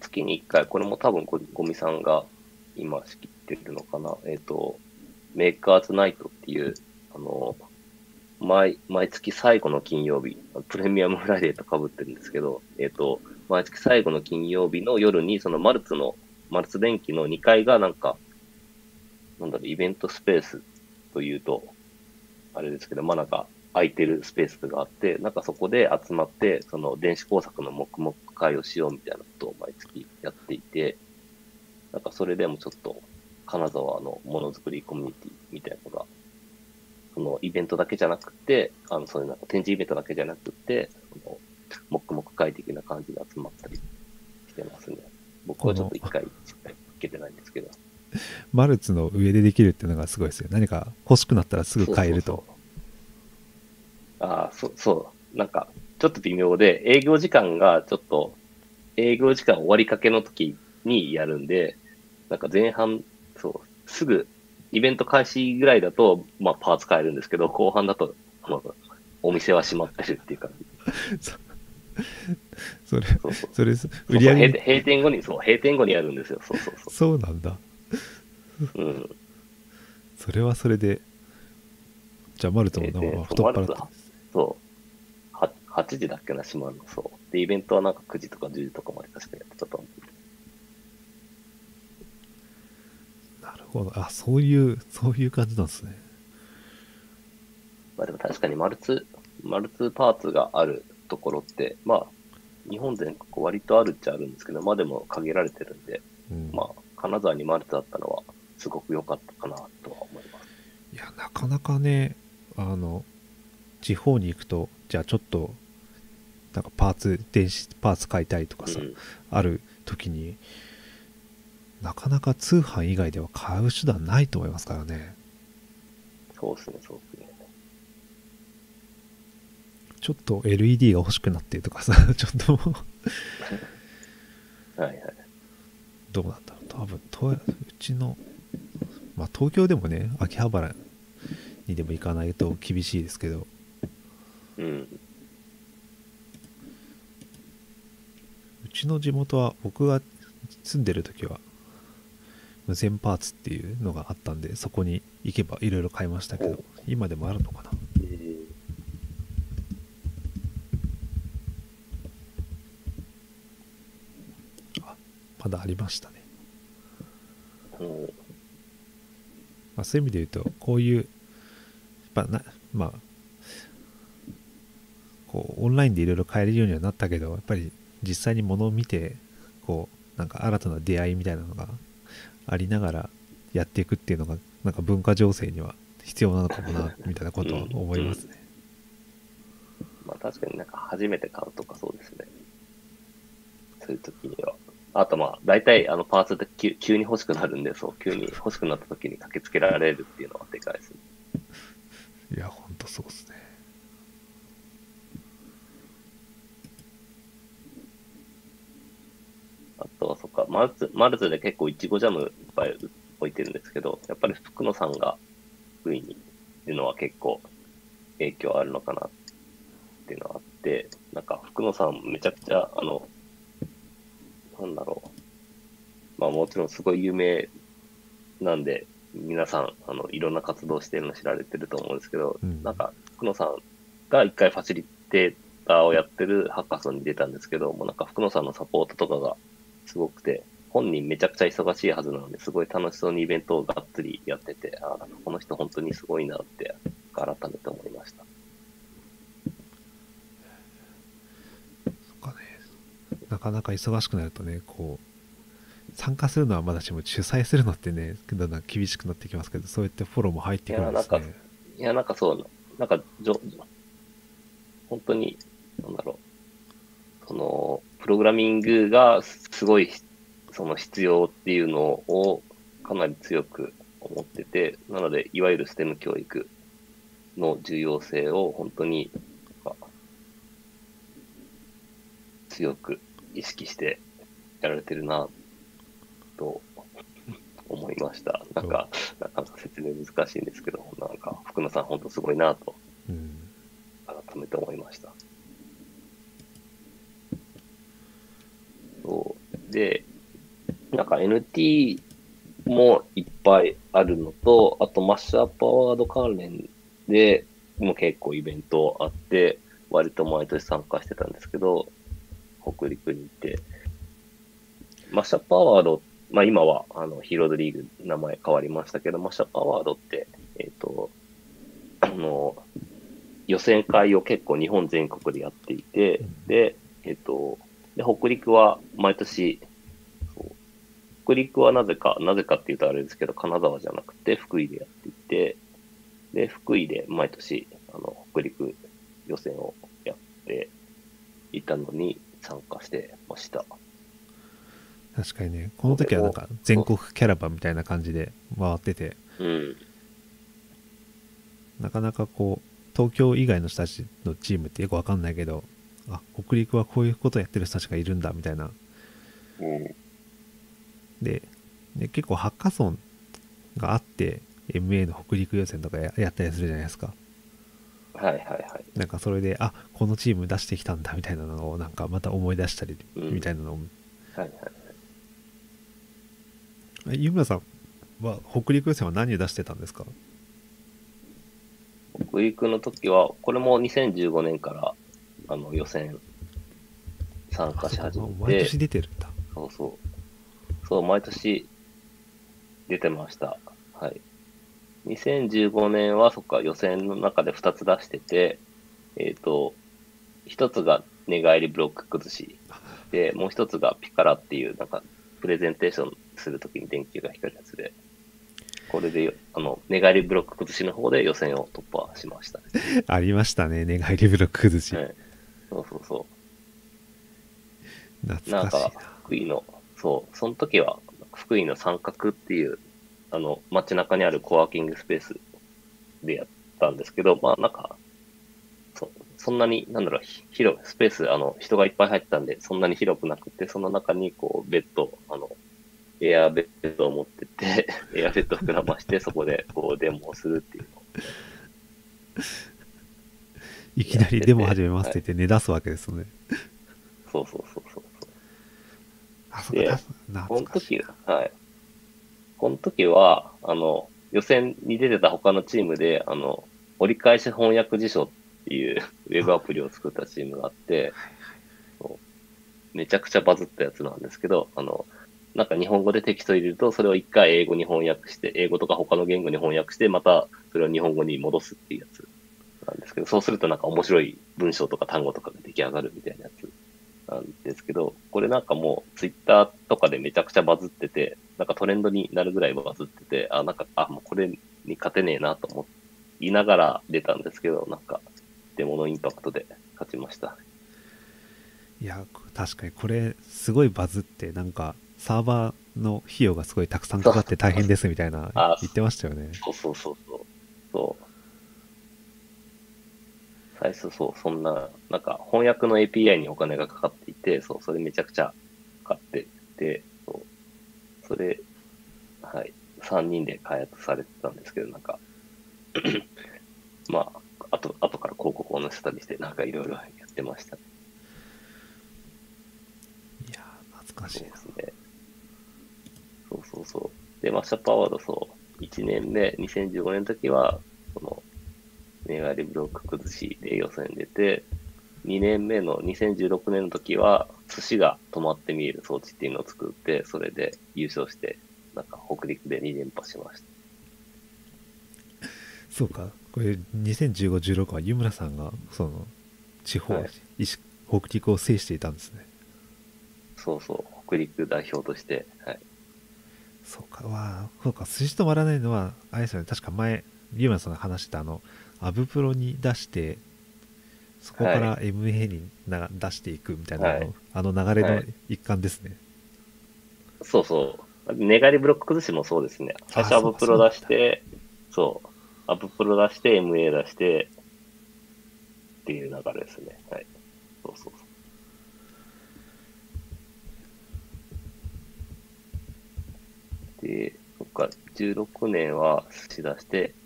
月に1回、これも多分ゴゴミさんが今仕切ってるのかな。えっと、メーカーズナイトっていう、あの、毎、毎月最後の金曜日、プレミアムフライデーと被ってるんですけど、えっと、毎月最後の金曜日の夜に、そのマルツの、マルツ電機の2階がなんか、なんだろう、イベントスペースというと、あれですけど、まあなんか、空いてるスペースがあって、なんかそこで集まって、その電子工作の黙々会をしようみたいなことを毎月やっていて、なんかそれでもちょっと、金沢のものづくりコミュニティみたいなのが、そのイベントだけじゃなくて、あの、そういうなんか展示イベントだけじゃなくて、その黙々会的な感じで集まったりしてますね。僕はちょっと一回しっかり受けてないんですけど。マルツの上でできるっていうのがすごいですよ何か欲しくなったらすぐ買えるとそうそうそうああ、そう、そう。なんか、ちょっと微妙で、営業時間がちょっと、営業時間終わりかけの時にやるんで、なんか前半、そう、すぐ、イベント開始ぐらいだと、まあ、パーツ買えるんですけど、後半だと、あのお店は閉まってるっていう感じ。<laughs> それそうそう。それ売り上げ閉閉店後に、そう、閉店後にやるんですよ。そうそうそそうなんだう。うん。それはそれでじゃあマルツもなんええか太っ腹ってそう。は8時だっけな、閉まるの。そう。で、イベントはなんか9時とか10時とかまで確かやってたと思う。なるほどあそういうそういう感じなんですねまあでも確かにマルツ、マルツパーツがあるところって、まあ、日本全国割とあるっちゃあるんですけど、まあでも限られてるんで、うんまあ、金沢にマルツあったのは、すごく良かったかなとは思います。いやなかなかねあの地方に行くとじゃあちょっとなんかパーツ電子パーツ買いたいとかさ、うん。ある時になかなか通販以外では買う手段ないと思いますからねそうですね、そうですね。ちょっと LED が欲しくなってとかさ <laughs> ちょっとはいはい。どうなんだろう多分とうちのまあ東京でもね秋葉原にでも行かないと厳しいですけどうん。うちの地元は僕が住ん。でる時は無線パーツっていうのがあったん。でそこに行けばいろいろ買いましたけど今でもあるのかなえーまだありましたね、まあ、そういう意味で言うとこういうやっぱなまあこうオンラインでいろいろ買えるようにはなったけどやっぱり実際に物を見てこうなんか新たな出会いみたいなのがありながらやっていくっていうのがなんか文化情勢には必要なのかもなみたいなことは思いますね、まあ確かになんか初めて買うとかそうですね。そういう時には。あとまあ、大体あのパーツって急急に欲しくなるんで、そう、急に欲しくなった時に駆けつけられるっていうのはでかいですね。いやほんとそうですねあとはそっか、マルツ、マルツで結構いちごジャムいっぱい置いてるんですけど、やっぱり福野さんが福井にいるのは結構影響あるのかなっていうのがあって、なんか福野さんめちゃくちゃ、あの、なんだろう。まあもちろんすごい有名なんで、皆さん、あの、いろんな活動してるの知られてると思うんですけど、うんなんか福野さんが一回ファシリテーターをやってるハッカーソンに出たんですけど、もうなんか福野さんのサポートとかがすごくて、本人めちゃくちゃ忙しいはずなので、すごい楽しそうにイベントをがっつりやってて、あこの人本当にすごいなって改めて思いました。そっかね。なかなか忙しくなるとねこう参加するのはまだしも主催するのってねだんだん厳しくなってきますけどそうやってフォローも入ってくるんですいやねいや、なんかそう、なんか、じょ、本当に、なんだろう、その、ププログラミングがすごいその必要っていうのをかなり強く思ってて、なので、いわゆる STEM 教育の重要性を本当に強く意識してやられてるなと思いました。なんか、なかなか説明難しいんですけど、なんか福野さん本当すごいなとうん改めて思いました。そう。で、なんか NT もいっぱいあるのと、あとマッシュアップアワード関連でも結構イベントあって、割と毎年参加してたんですけど、北陸に行って、マッシュアップアワード、まあ今はあのヒーローズリーグ名前変わりましたけど、マッシュアップアワードって、えっ、と、あの、予選会を結構日本全国でやっていて、で、えっ、と、で、北陸は毎年、北陸はなぜか、なぜかって言うとあれですけど、金沢じゃなくて福井でやっていて、で、福井で毎年、あの、北陸予選をやっていたのに参加してました。確かにねこの時はなんか全国キャラバンみたいな感じで回っててうん。なかなかこう東京以外の人たちのチームってよくわかんないけどあ北陸はこういうことやってる人たちがいるんだみたいなうん。でで結構ハッカソンがあって MA の北陸予選とかややったりするじゃないですかはいはいはい。なんかそれであこのチーム出してきたんだみたいなのをなんかまた思い出したりうんみたいなのを、はいはい。え湯村さんは北陸予選は何を出してたんですか？北陸の時は、これも2015年からあの予選参加し始めて毎年、出てるんだそうそう。そう、毎年出てました。はい。2015年は、そっか、予選の中で2つ出してて、えっ、と、1つが寝返りブロック崩しで、<laughs> もう1つがピカラっていう、なんか、プレゼンテーションするときに電球が光るやつで、これでよ、あの、寝返りブロック崩しの方で予選を突破しました。<laughs> ありましたね寝返りブロック崩し、はい。そうそうそう。懐なんかしいな。か、福井の、そう、その時は、福井の三角っていう、あの、街中にあるコワーキングスペースでやったんですけど、まあなんか、そそんなに、なんだろう、ひ広い、スペース、あの、人がいっぱい入ってたんで、そんなに広くなくて、その中に、こう、ベッド、あの、エアベッドを持ってって、<laughs> エアベッドを膨らまして、そこで、こう、デモをするっていうの。をいきなりデモ始めますって言って寝出すわけですね、そうそうそうそう。あそこの時、はい。この時は、あの、予選に出てた他のチームで、あの、折り返し翻訳辞書っていう <laughs> ウェブアプリを作ったチームがあって、めちゃくちゃバズったやつなんですけど、あの、なんか日本語でテキスト入れると、それを一回英語に翻訳して、英語とか他の言語に翻訳して、またそれを日本語に戻すっていうやつなんですけど、そうするとなんか面白い文章とか単語とかが出来上がるみたいなやつなんですけど、これなんかもうツイッターとかでめちゃくちゃバズってて、なんかトレンドになるぐらいバズってて、あ、なんか、あ、もうこれに勝てねえなと思いながら出たんですけど、なんか、デモのインパクトで勝ちました。いや確かにこれすごいバズってなんかサーバーの費用がすごいたくさんかかって大変ですみたいなあ言ってましたよねそうそうそうそう。そう。最初そう、そんな、なんか翻訳の API にお金がかかっていて、そう、それめちゃくちゃかかってて、そう。それ、はい、3人で開発されてたんですけど、なんか、まあ、あと、後から広告を載せたりして、なんかいろいろやってました。いやー懐かしいですね。そうそうそう。で、マッシュアップアワード、そう、1年目、2015年の時は、その、メガリブロック崩しで予選出て、2年目の2016年の時は、寿司が止まって見える装置っていうのを作って、それで優勝して、なんか北陸で2連覇しました。そうか。これ2015-16は湯村さんがその地方、はい。石北陸を制していたんですね。そうそう、北陸代表として、はい。そうか。わあ。そうか。寿司止まらないのはあれですよね。確か前湯村さんが話してたあのアブプロに出してそこから MA にな出していくみたいなの、はいあの流れのはい一環ですね、そうそう。寝返りブロック崩しもそうですね。最初あアブプロ出して、そう。アブプロ出して、MA 出して、っていう流れですね。はい。そうそうそう。で、そっか、16年は寿司出して、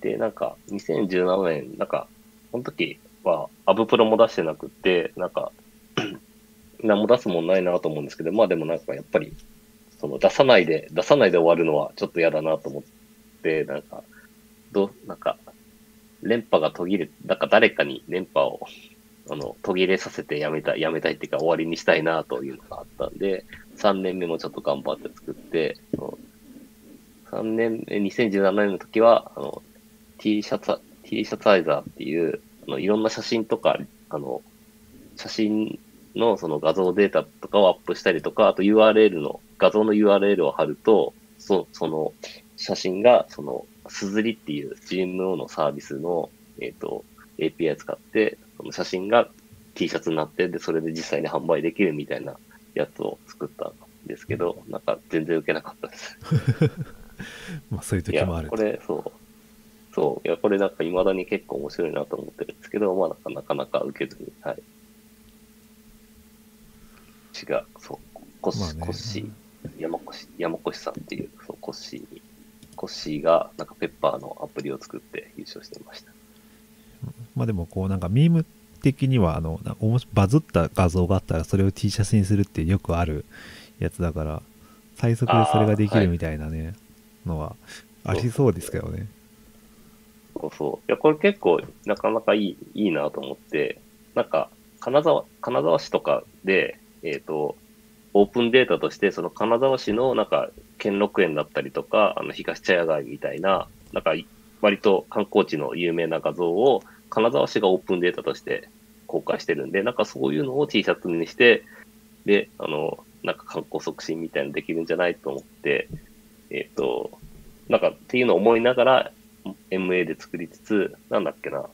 で、なんか、2017年、なんか、この時はアブプロも出してなくて、なんか、<clears throat> 何も出すもんないなと思うんですけど、まあでもなんかやっぱり、その出さないで、出さないで終わるのはちょっと嫌だなと思って、なんか、どう、なんか、連覇が途切れ、なんか誰かに連覇を、あの、途切れさせてやめたい、やめたいっていうか終わりにしたいなというのがあったんで、3年目もちょっと頑張って作って、3年目、2017年の時は、あの、T シャツ、T シャツアイザーっていう、あの、いろんな写真とか、あの、写真のその画像データとかをアップしたりとか、あと URL の、画像の URL を貼ると、そその写真が、その、すずりっていう GMO のサービスの、えっ、と、API 使って、その写真が T シャツになって、で、それで実際に販売できるみたいなやつを作ったんですけど、なんか全然受けなかったです。<laughs> まあそういう時もあるこれ、そう。そう。いや、これなんか未だに結構面白いなと思ってるんですけど、まあなんかなかなか受けずに、はい。違う、そう。コッシー、まあねコッシー、山越、山越さんっていう、そう、コッシーに、コッシーがなんかペッパーのアプリを作って優勝してました。まあでもこうなんかミーム的にはあのバズった画像があったらそれを T シャツにするってよくあるやつだから最速でそれができるみたいなね、のはありそうですけどねそうそう。いや、これ結構なかなかいい、いいなと思って、なんか、金沢、金沢市とかで、えっ、と、オープンデータとして、その金沢市のなんか、兼六園だったりとか、あの、東茶屋街みたいな、なんか、割と観光地の有名な画像を、金沢市がオープンデータとして公開してるんで、なんかそういうのを T シャツにして、で、あの、なんか観光促進みたいなのできるんじゃないと思って、えっ、と、なんかっていうのを思いながら、MA で作りつつ、なんだっけな、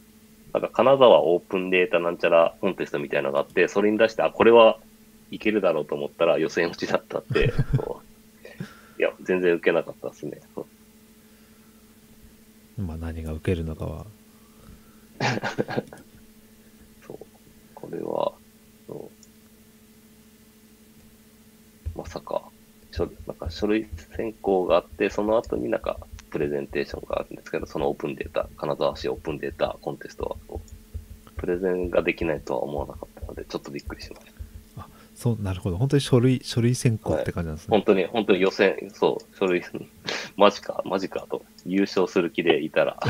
なんか金沢オープンデータなんちゃらコンテストみたいなのがあって、それに出して、あ、これはいけるだろうと思ったら予選落ちだったって、<laughs> いや、全然受けなかったですね。まあ何が受けるのかは <laughs> そう。これは、そうまさか、書なんか書類選考があって、その後になんかプレゼンテーションがあるんですけど、そのオープンデータ、金沢市オープンデータコンテストはプレゼンができないとは思わなかったので、ちょっとびっくりしました。あそうなるほど本当に書類書類選考って感じなんですね、本当に、本当に予選、そう、書類、マジか、マジかと、優勝する気でいたら、<laughs>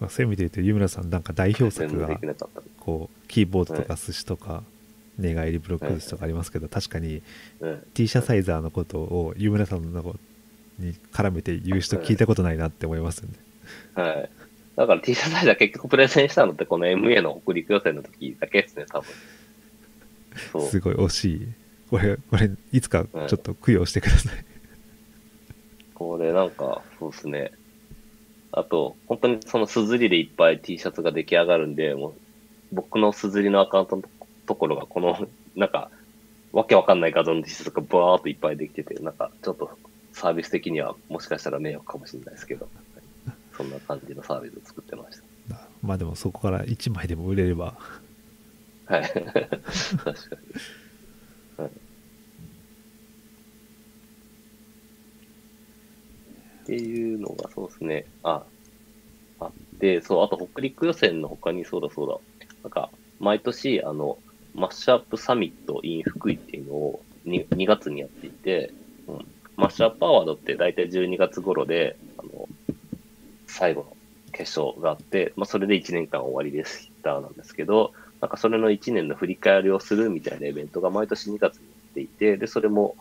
まあ、そういう意味で言うと湯村さんなんか代表作ができなかった。こうキーボードとか寿司とか寝返りブロック寿司とかありますけど確かにうん。T シャサイザーのことを湯村さんのに絡めて言う人聞いたことないなって思いますよねはい。だから T シャツサイズは結局プレゼンしたのってこの MA の北陸予選の時だけですね、多分。すごい惜しいこれこれいつかちょっと供養してください、これなんか、そうですね。あと、本当にそのすずりでいっぱい T シャツが出来上がるんで、もう僕のすずりのアカウントのところがこの、なんか、わけわかんない画像のャツがバーっといっぱいできてて、なんかちょっとサービス的にはもしかしたら迷惑かもしれないですけど、そんな感じのサービスを作ってましまあでもそこから1枚でも売れればた。はい。確かに。はいっていうのが、そうですね。あ、あって、そう、あと北陸予選の他にそうだそうだ。なんか、毎年、あの、マッシュアップサミット in 福井っていうのを 2, 2月にやっていて、うん、マッシュアップアワードって大体12月頃で、あの、最後の決勝があって、まあ、それで1年間終わりでしたなんですけど、なんかそれの1年の振り返りをするみたいなイベントが毎年2月にやっていて、で、それも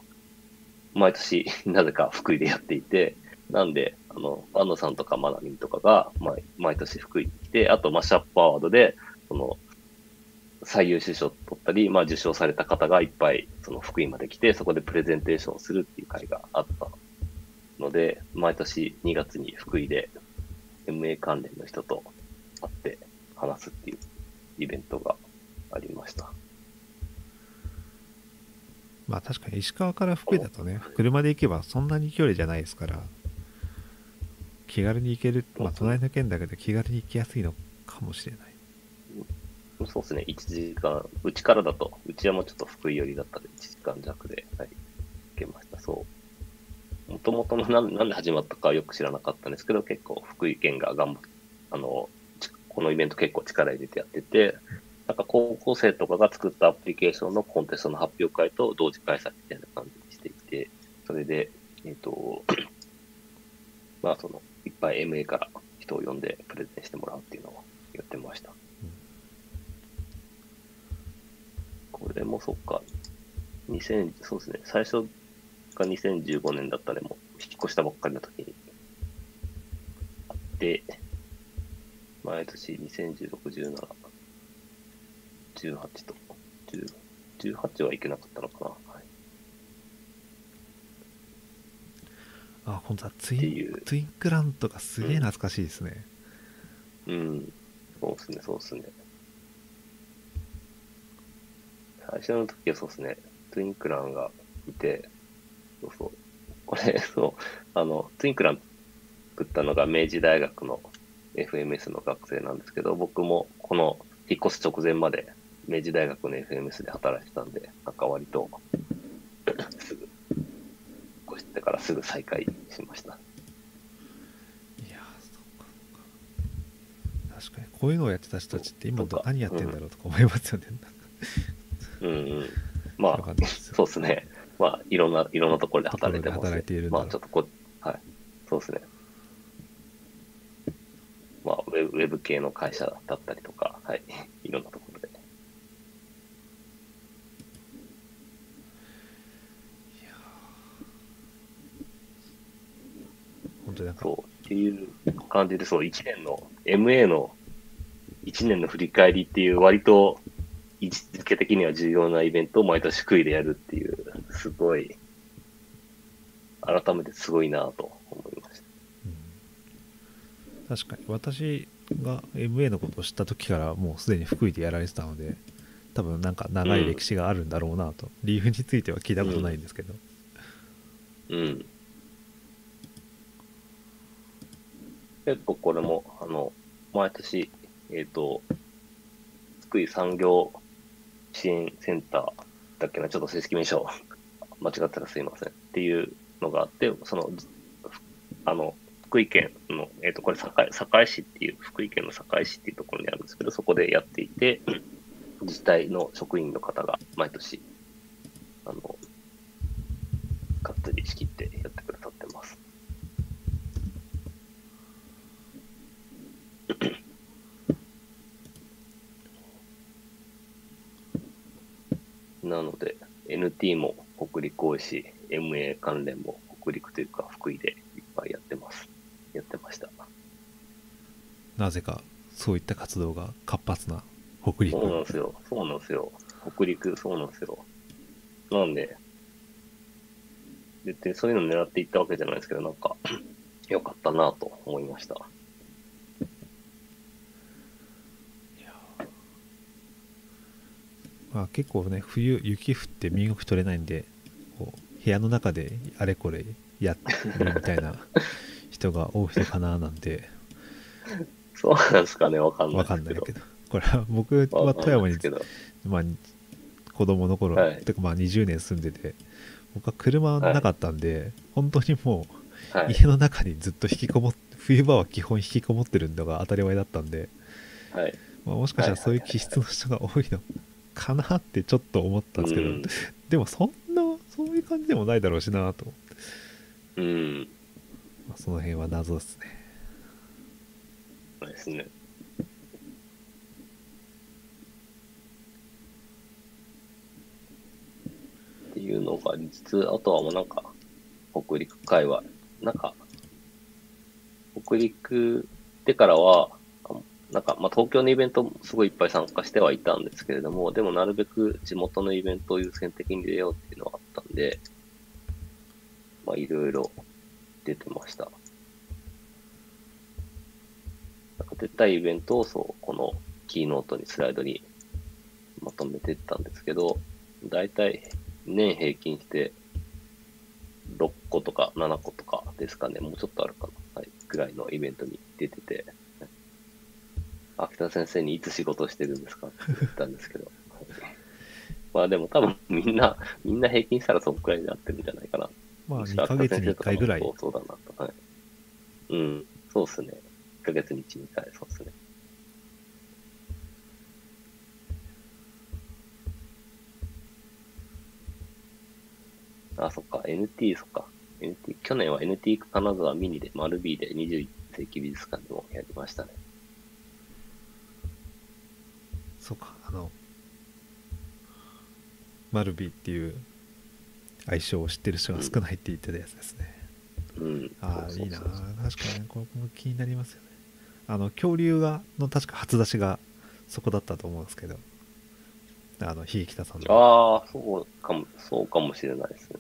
毎年 <laughs> なぜか福井でやっていて、なんで、あの、安野さんとかマナミンとかが毎毎年福井に来て、あとマッシュアップアワードで、その、最優秀賞を取ったり、まあ受賞された方がいっぱい、その福井まで来て、そこでプレゼンテーションをするっていう会があったので、毎年2月に福井で MA 関連の人と会って話すっていうイベントがありました。まあ確かに石川から福井だとね、車で行けばそんなに距離じゃないですから、気軽に行ける、まあ隣の県だけど気軽に行きやすいのかもしれない。そうですね、1時間、うちからだと、うちはもうちょっと福井寄りだったんで、1時間弱で、はい、行けました。そう。もともとのなんなんで始まったかよく知らなかったんですけど、結構福井県が頑張ってあの、このイベント結構力入れてやってて、なんか高校生とかが作ったアプリケーションのコンテストの発表会と同時開催みたいな感じにしていて、それで、えっ、と、まあその、いっぱい MA から人を呼んでプレゼンしてもらうっていうのをやってました。これもそっか、2000、そうですね、最初が2015年だったね、もう引っ越したばっかりの時に。あって、毎年2016、17、18と、10 18はいけなかったのかな。はい、あ、本当だ、ツインツインクラントがすげえ懐かしいですね。うん。そうですね、そうですね。最初の時はそうですね、トゥインクランがいて、そうそう。これ、<laughs> そう、あの、トゥインクラン作ったのが明治大学の FMS の学生なんですけど、僕もこの引っ越す直前まで明治大学の FMS で働いてたんで、なんか割と、<coughs> すぐ、引っ越してからすぐ再開しました。いやーそっかそっか。確かにこういうのをやってた人たちって今何やってんだろうとか思いますよね、なんかうんうん。まあそうですね。まあ、いろんな、いろんなところで働いてます、ところで働いているまあ、ちょっとこう、はい。そうですね。まあ、ウェブウェブ系の会社だったりとか、はい。いろんなところで。本当になんかそう。っていう感じで、そう、1年の、MA の1年の振り返りっていう、割と位置づけ的には重要なイベントを毎年福井でやるっていう、すごい、改めてすごいなと思いました。うん。確かに。私が MA のことを知った時からもうすでに福井でやられてたので多分なんか長い歴史があるんだろうなと、理由については聞いたことないんですけど、うん。結構これも、あの、毎年、えっ、と、福井産業支援センターだっけな、ちょっと正式名称、<laughs> 間違ったらすいません。っていうのがあって、その、あの、福井県の、えっ、と、これ堺、堺市っていう、福井県の堺市っていうところにあるんですけど、そこでやっていて、自治体の職員の方が毎年、あの、がっつり仕切ってやってくださってます。なので、NT も北陸多いし、MA 関連も北陸というか福井でいっぱいやってます。やってました。なぜかそういった活動が活発な北陸そうなんですよ。そうなんですよ。北陸、そうなんですよ。なんで、別にそういうの狙っていったわけじゃないですけど、なんか、良かったなと思いました。まあ、結構ね冬雪降って身動き取れないんでこう部屋の中であれこれやってるみたいな <laughs> 人が多い人かななんてそうなんですかね、わかんないわ。かんないけどこれは僕は富山に。まあ、子供の頃、はいてかまあ20年住んでて僕は車なかったんで、本当にもうはい。家の中にずっと引きこもって冬場は基本引きこもってるのが当たり前だったんで、はい。まあ、もしかしたらそういう気質の人が多いのかなってちょっと思ったんですけど、うんでもそんなそういう感じでもないだろうしなと思って、うん。まあ、その辺は謎ですねそうですね。っていうのがありつつ、あとはもうなんか、北陸界は、なんか、北陸ってからは、あなんか、まあ、東京のイベントもすごいいっぱい参加してはいたんですけれども、でもなるべく地元のイベントを優先的に出ようっていうのがあったんで、まあ、いろいろ出てました。立てたいイベントをそう、このキーノートにスライドにまとめてったんですけど、だいたい年平均して6個とか7個とかですかね、もうちょっとあるかな、はい、ぐらいのイベントに出てて、秋田先生にいつ仕事してるんですか？って言ったんですけど、<laughs> まあでも多分みんな、みんな平均したらそのくらいになってるんじゃないかな。まあ2ヶ月に1回ぐらい。そうそうだなと。はい。うん、そうっすね。1ヶ月に1、2回、そうっすね。あ、そっか、NT、そっか。NT、去年は NT 金沢ミニで、丸 B で21世紀美術館でもやりましたね。そうか、あの、丸 B っていう愛称を知ってる人が少ないって言ってたやつですね。うん。ああ、いいな確かに、これも気になりますよね。あの、恐竜が、の確か初出しがそこだったと思うんですけど、あの、ひげきたさんの。ああ、そうかも、そうかもしれないですね。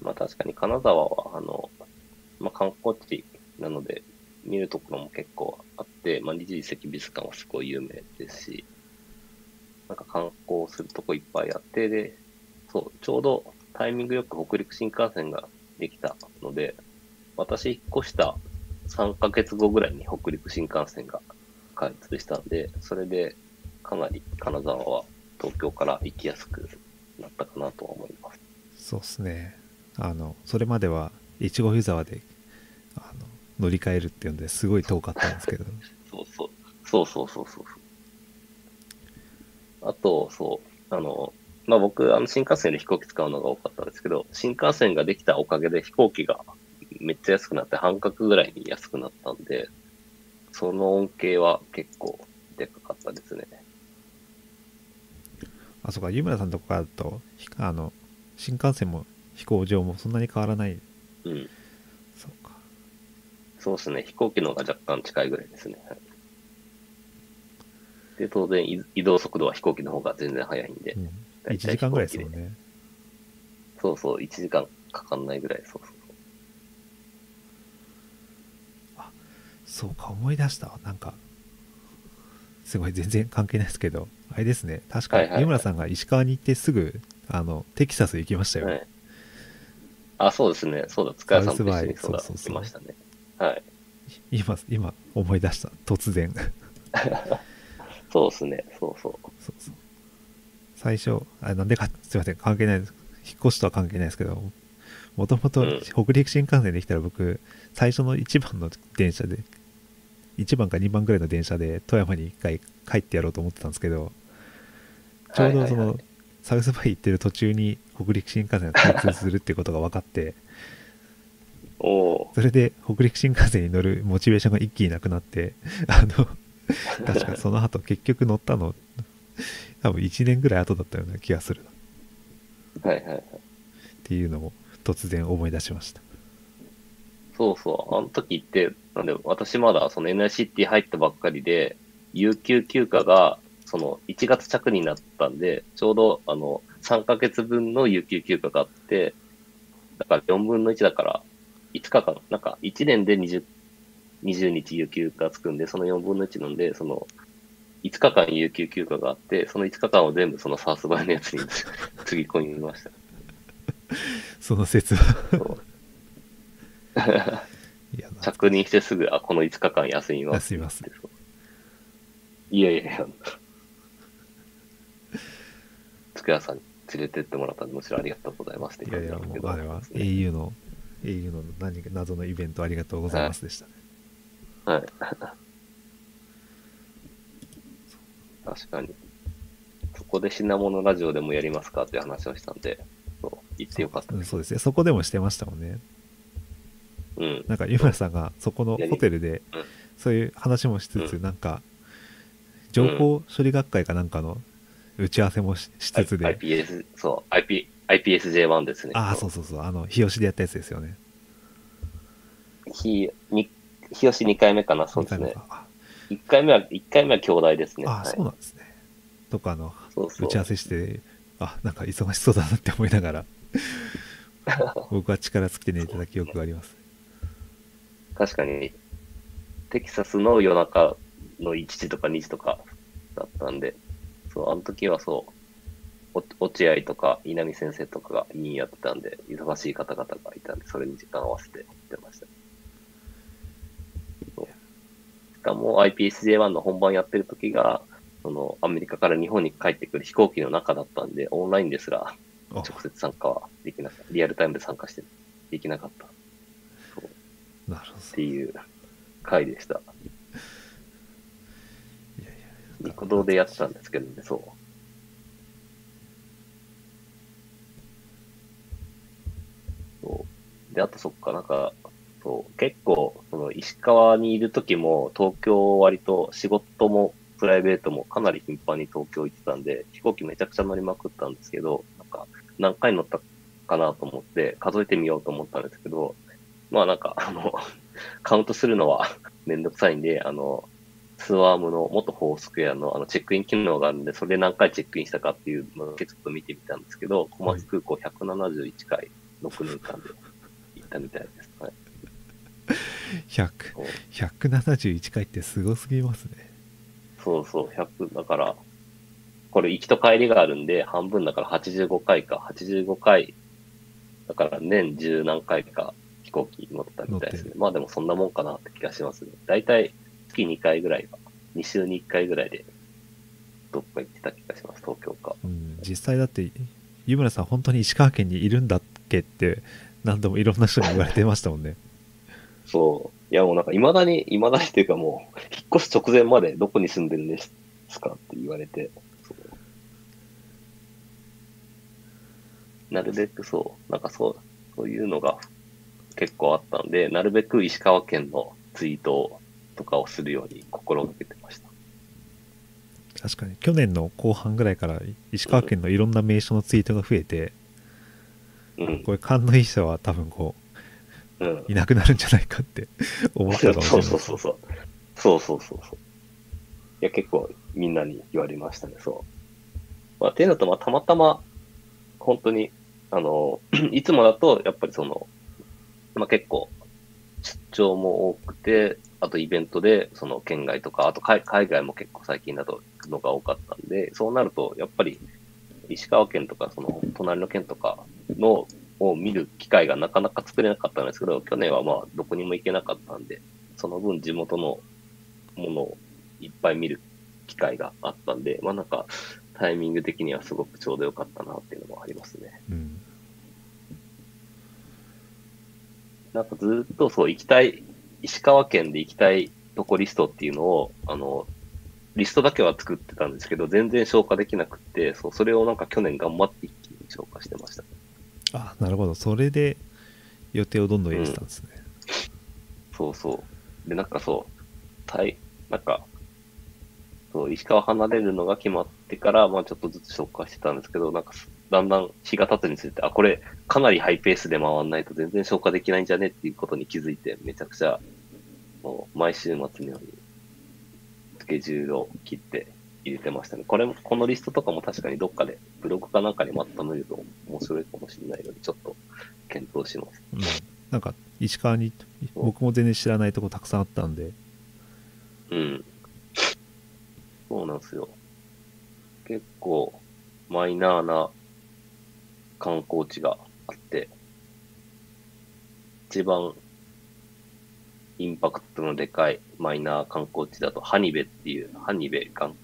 まあ確かに金沢は、あの、まあ観光地なので、見るところも結構まあ21世紀美術館はすごい有名ですし、なんか観光するとこいっぱいあって、で、そう、ちょうどタイミングよく北陸新幹線ができたので、私引っ越した3ヶ月後ぐらいに北陸新幹線が開通したんで、それでかなり金沢は東京から行きやすくなったかなとは思います。そうですね。あのそれまでは越後湯沢で乗り換えるっていうのですごい遠かったんですけど。そうそうそうそう。そうそうあとそう。あのまあ僕あの新幹線で飛行機使うのが多かったんですけど新幹線ができたおかげで飛行機がめっちゃ安くなって半額ぐらいに安くなったんでその恩恵は結構でかかったですね。あそうか。湯村さんとかだとあの新幹線も飛行場もそんなに変わらない。うん。そうですね。飛行機の方が若干近いぐらいですね。はい、で、当然移動速度は飛行機の方が全然速いんで。うん、1時間ぐらいですもんね。そうそう、1時間かかんないぐらい、そうそうそう。あ、そうか、思い出した。なんか、すごい全然関係ないですけど、あれですね。確かに、井村さんが石川に行ってすぐ、あの、テキサス行きましたよ。はいあ、そうですね。そうだ、塚谷さんと一緒にそうだ、そうそうましたね。はい。今、今思い出した。突然。<laughs> そうですね。そうそう。そうそう最初、あなんでか、すいません、関係ないです。引っ越しとは関係ないですけど、もともと北陸新幹線できたら僕、最初の1番の電車で、1番か2番ぐらいの電車で富山に1回帰ってやろうと思ってたんですけど、ちょうどその、サウスバイ行ってる途中に北陸新幹線が開通するっていうことが分かってそれで北陸新幹線に乗るモチベーションが一気になくなって <laughs> あの <laughs> 確かその後結局乗ったの多分1年ぐらい後だったような気がするはいはいはい。っていうのを突然思い出しました。そうそう。あの時ってなんで私まだその NICT 入ったばっかりで有給休暇がその1月着になったんで、ちょうどあの3ヶ月分の有給休暇があって、だから4分の1だから5日間、なんか1年で 20, 20日有給がつくんで、その4分の1なんで、その5日間有給休暇があって、その5日間を全部そのサースバイのやつに <laughs> つぎ込みました。その説は着任してすぐ、あ、この5日間休みます。休みます。いやいやいや。つくやさんに連れてってもらったんで、むしろありがとうございますいやいや、もうあれは au の、au の何か謎のイベントありがとうございますでしたね。はい。確かに。そこで品物ラジオでもやりますかっていう話をしたんで、そう言ってよかったそうですね。そこでもしてましたもんね。うん。なんか、湯村さんがそこのホテルで、そういう話もしつつ、うん、なんか、情報処理学会かなんかの打ち合わせもしつつで。IPS、そう、IP、IPSJ1 ですね。ああ、そうそうそう。あの、日吉でやったやつですよね。日、に、日吉2回目かな、そうですね。1回目は、1回目は兄弟ですね。ああ、はい、そうなんですね。とか、あの、そうそう打ち合わせして、あ、なんか忙しそうだなって思いながら <laughs> 僕は力尽きて寝てた記憶があります確かに、テキサスの夜中の1時とか2時とかだったんで、そう、あの時はそう、お落合とか稲見先生とかが委員やってたんで、忙しい方々がいたんで、それに時間を合わせてやってました。しかも IPSJ1 の本番やってる時が、そのアメリカから日本に帰ってくる飛行機の中だったんで、オンラインですら直接参加はできなかった。リアルタイムで参加してできなかった。そうなるほどっていう回でした。いやいやニコ動でやってたんですけどね、そう。そう。で、あとそっか、なんか、そう、結構、その石川にいる時も、東京割と仕事もプライベートもかなり頻繁に東京行ってたんで、飛行機めちゃくちゃ乗りまくったんですけど、なんか、何回乗ったかなと思って、数えてみようと思ったんですけど、まあなんか、あの、<laughs> カウントするのは <laughs> めんどくさいんで、あの、ツアームの元フォースクエアのあのチェックイン機能があるんで、それで何回チェックインしたかっていうのをちょっと見てみたんですけど、小松空港171回、6年間で。ったみたいです。はい。100 171回ってすごすぎますねそうそう、100、だから、これ行きと帰りがあるんで、半分だから85回か、85回、だから年十何回か飛行機乗ったみたいですね。まあでもそんなもんかなって気がしますね。だいたい月2回ぐらいは、2週に1回ぐらいで、どっか行ってた気がします、東京か。うん、実際だって湯村さん本当に石川県にいるんだっけって何度もいろんな人に言われてましたもんねそう。いやもうなんか未だに、未だにっていうかもう、引っ越す直前までどこに住んでるんですかって言われて、なるべくそう、なんかそう、そういうのが結構あったんで、なるべく石川県のツイートとかをするように心がけてました。確かに去年の後半ぐらいから石川県のいろんな名所のツイートが増えてうん。これ勘のいい人は多分こうんう。いなくなるんじゃないかって <laughs> 思ったかもしれそないうそうそうそう。そうそうそうそう。いや、結構みんなに言われましたね、そう。まあ、っていうのと、まあ、たまたま、本当に、あの、<clears throat> いつもだと、やっぱりその、まあ結構、出張も多くて、あとイベントで、その県外とか、あと海海外も結構最近だとのが多かったんで、そうなると、やっぱり、石川県とか、その、隣の県とかの、を見る機会がなかなか作れなかったんですけど、去年はまあ、どこにも行けなかったんで、その分地元のものをいっぱい見る機会があったんで、まあなんか、タイミング的にはすごくちょうどよかったなっていうのもありますね。うんなんかずっとそう行きたい、石川県で行きたいとこリストっていうのを、あの、リストだけは作ってたんですけど、全然消化できなくって、そう、それをなんか去年頑張って一気に消化してました。あなるほどそれで予定をどんどん入れてたんですね、そうそう。で、なんかそう、たい、なんか、そう、石川離れるのが決まってから、まあちょっとずつ消化してたんですけど、なんかす、だんだん日が経つにつれて、あ、これ、かなりハイペースで回んないと全然消化できないんじゃねっていうことに気づいて、めちゃくちゃ、もう、毎週末のように、スケジュールを切って入れてましたね。これも、このリストとかも確かにどっかで、ブログかなんかにまとめると面白いかもしれないので、ちょっと検討します。うんなんか石川に僕も全然知らないとこたくさんあったんでうん。そうなんですよ。結構、マイナーな観光地があって、一番インパクトのでかいマイナー観光地だと、ハニベっていう、ハニベ岩窟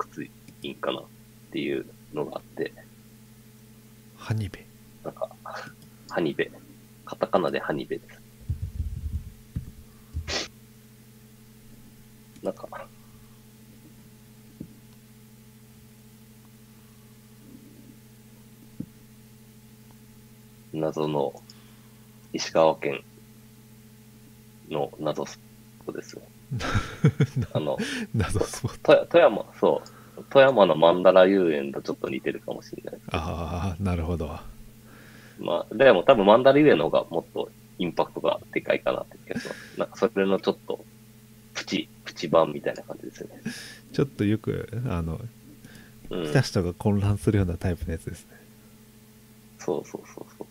院かなっていうのがあって、ハニベ？なんか、ハニベ。カタカナでハニベです。なんか、謎の石川県の謎スポットですよ。<laughs> あの、謎スポット富富山、そう、富山の曼荼羅遊園とちょっと似てるかもしれない。ああなるほどまあ、でも多分マンダラゆえの方がもっとインパクトがでかいかなって気がします。なんかそれのちょっと、プチ、プチ版みたいな感じですよね。ちょっとよくあのうん来。た人が混乱するようなタイプのやつですね、そうそうそうそう。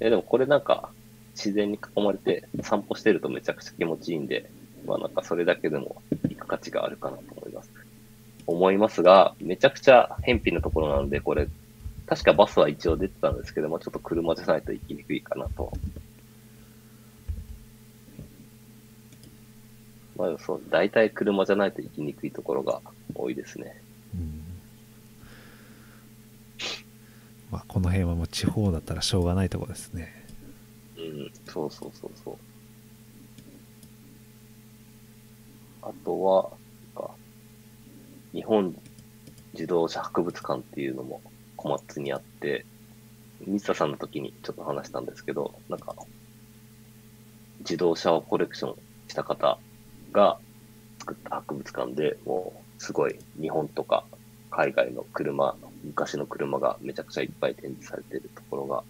えでもこれなんか、自然に囲まれて散歩してるとめちゃくちゃ気持ちいいんで、まあなんかそれだけでも行く価値があるかなと思います。思いますが、めちゃくちゃ偏僻なところなので、これ、確かバスは一応出てたんですけども、ちょっと車じゃないと行きにくいかなと。まあそう、大体車じゃないと行きにくいところが多いですね。うんまあこの辺はもう地方だったらしょうがないところですねうん、そうそうそうそう。あとは、日本自動車博物館っていうのも小松にあって、水田さんの時にちょっと話したんですけど、なんか、自動車をコレクションした方が作った博物館で、もうすごい日本とか海外の車、昔の車がめちゃくちゃいっぱい展示されているところがあっ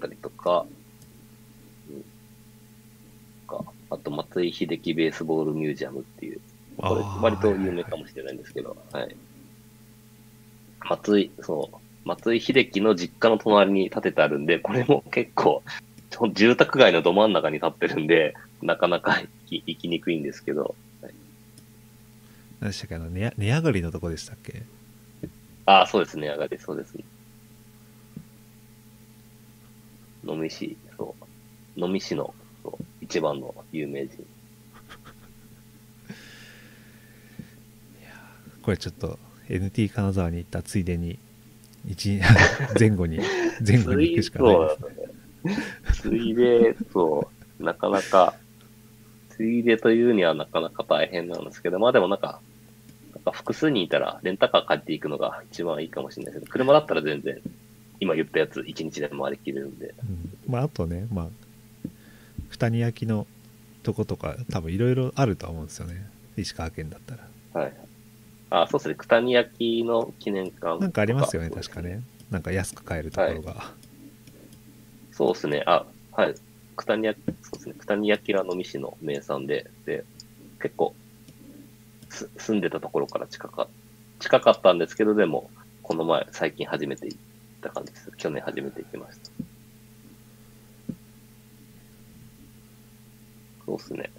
たりとか、か、あと松井秀喜ベースボールミュージアムっていう、これ割と有名かもしれないんですけど、はい。松井、そう、松井秀喜の実家の隣に建ててあるんで、これも結構、住宅街のど真ん中に建ってるんで、なかなか行き行きにくいんですけど、はい、何でしたっけ？あの値値上がりのとこでしたっけ？ああ、そうです。ね、上がりそうです。ね。能美市、そう、能美市の一番の有名人。<laughs> これちょっと NT 金沢に行ったついでに一 <laughs> 前後に前後に行くしかない。ですね。ついで、そう、なかなか、ついでというにはなかなか大変なんですけど、まあでもなんか、なんか複数人いたらレンタカー借りていくのが一番いいかもしれないですけど、車だったら全然、今言ったやつ1日で回りきれるんで、うん。まああとねまあ二荷焼きのとことか多分いろいろあるとは思うんですよね石川県だったらはい。あ、そうですね、九谷焼の記念館なんかありますよねと確かねなんか安く買えるところが、そうですね。あ、はい。九谷焼、そうですね。九谷焼らのみ市の名産で、で、結構、す住んでたところから近か、近かったんですけど、でも、この前、最近初めて行った感じです。去年初めて行きました。そうですね。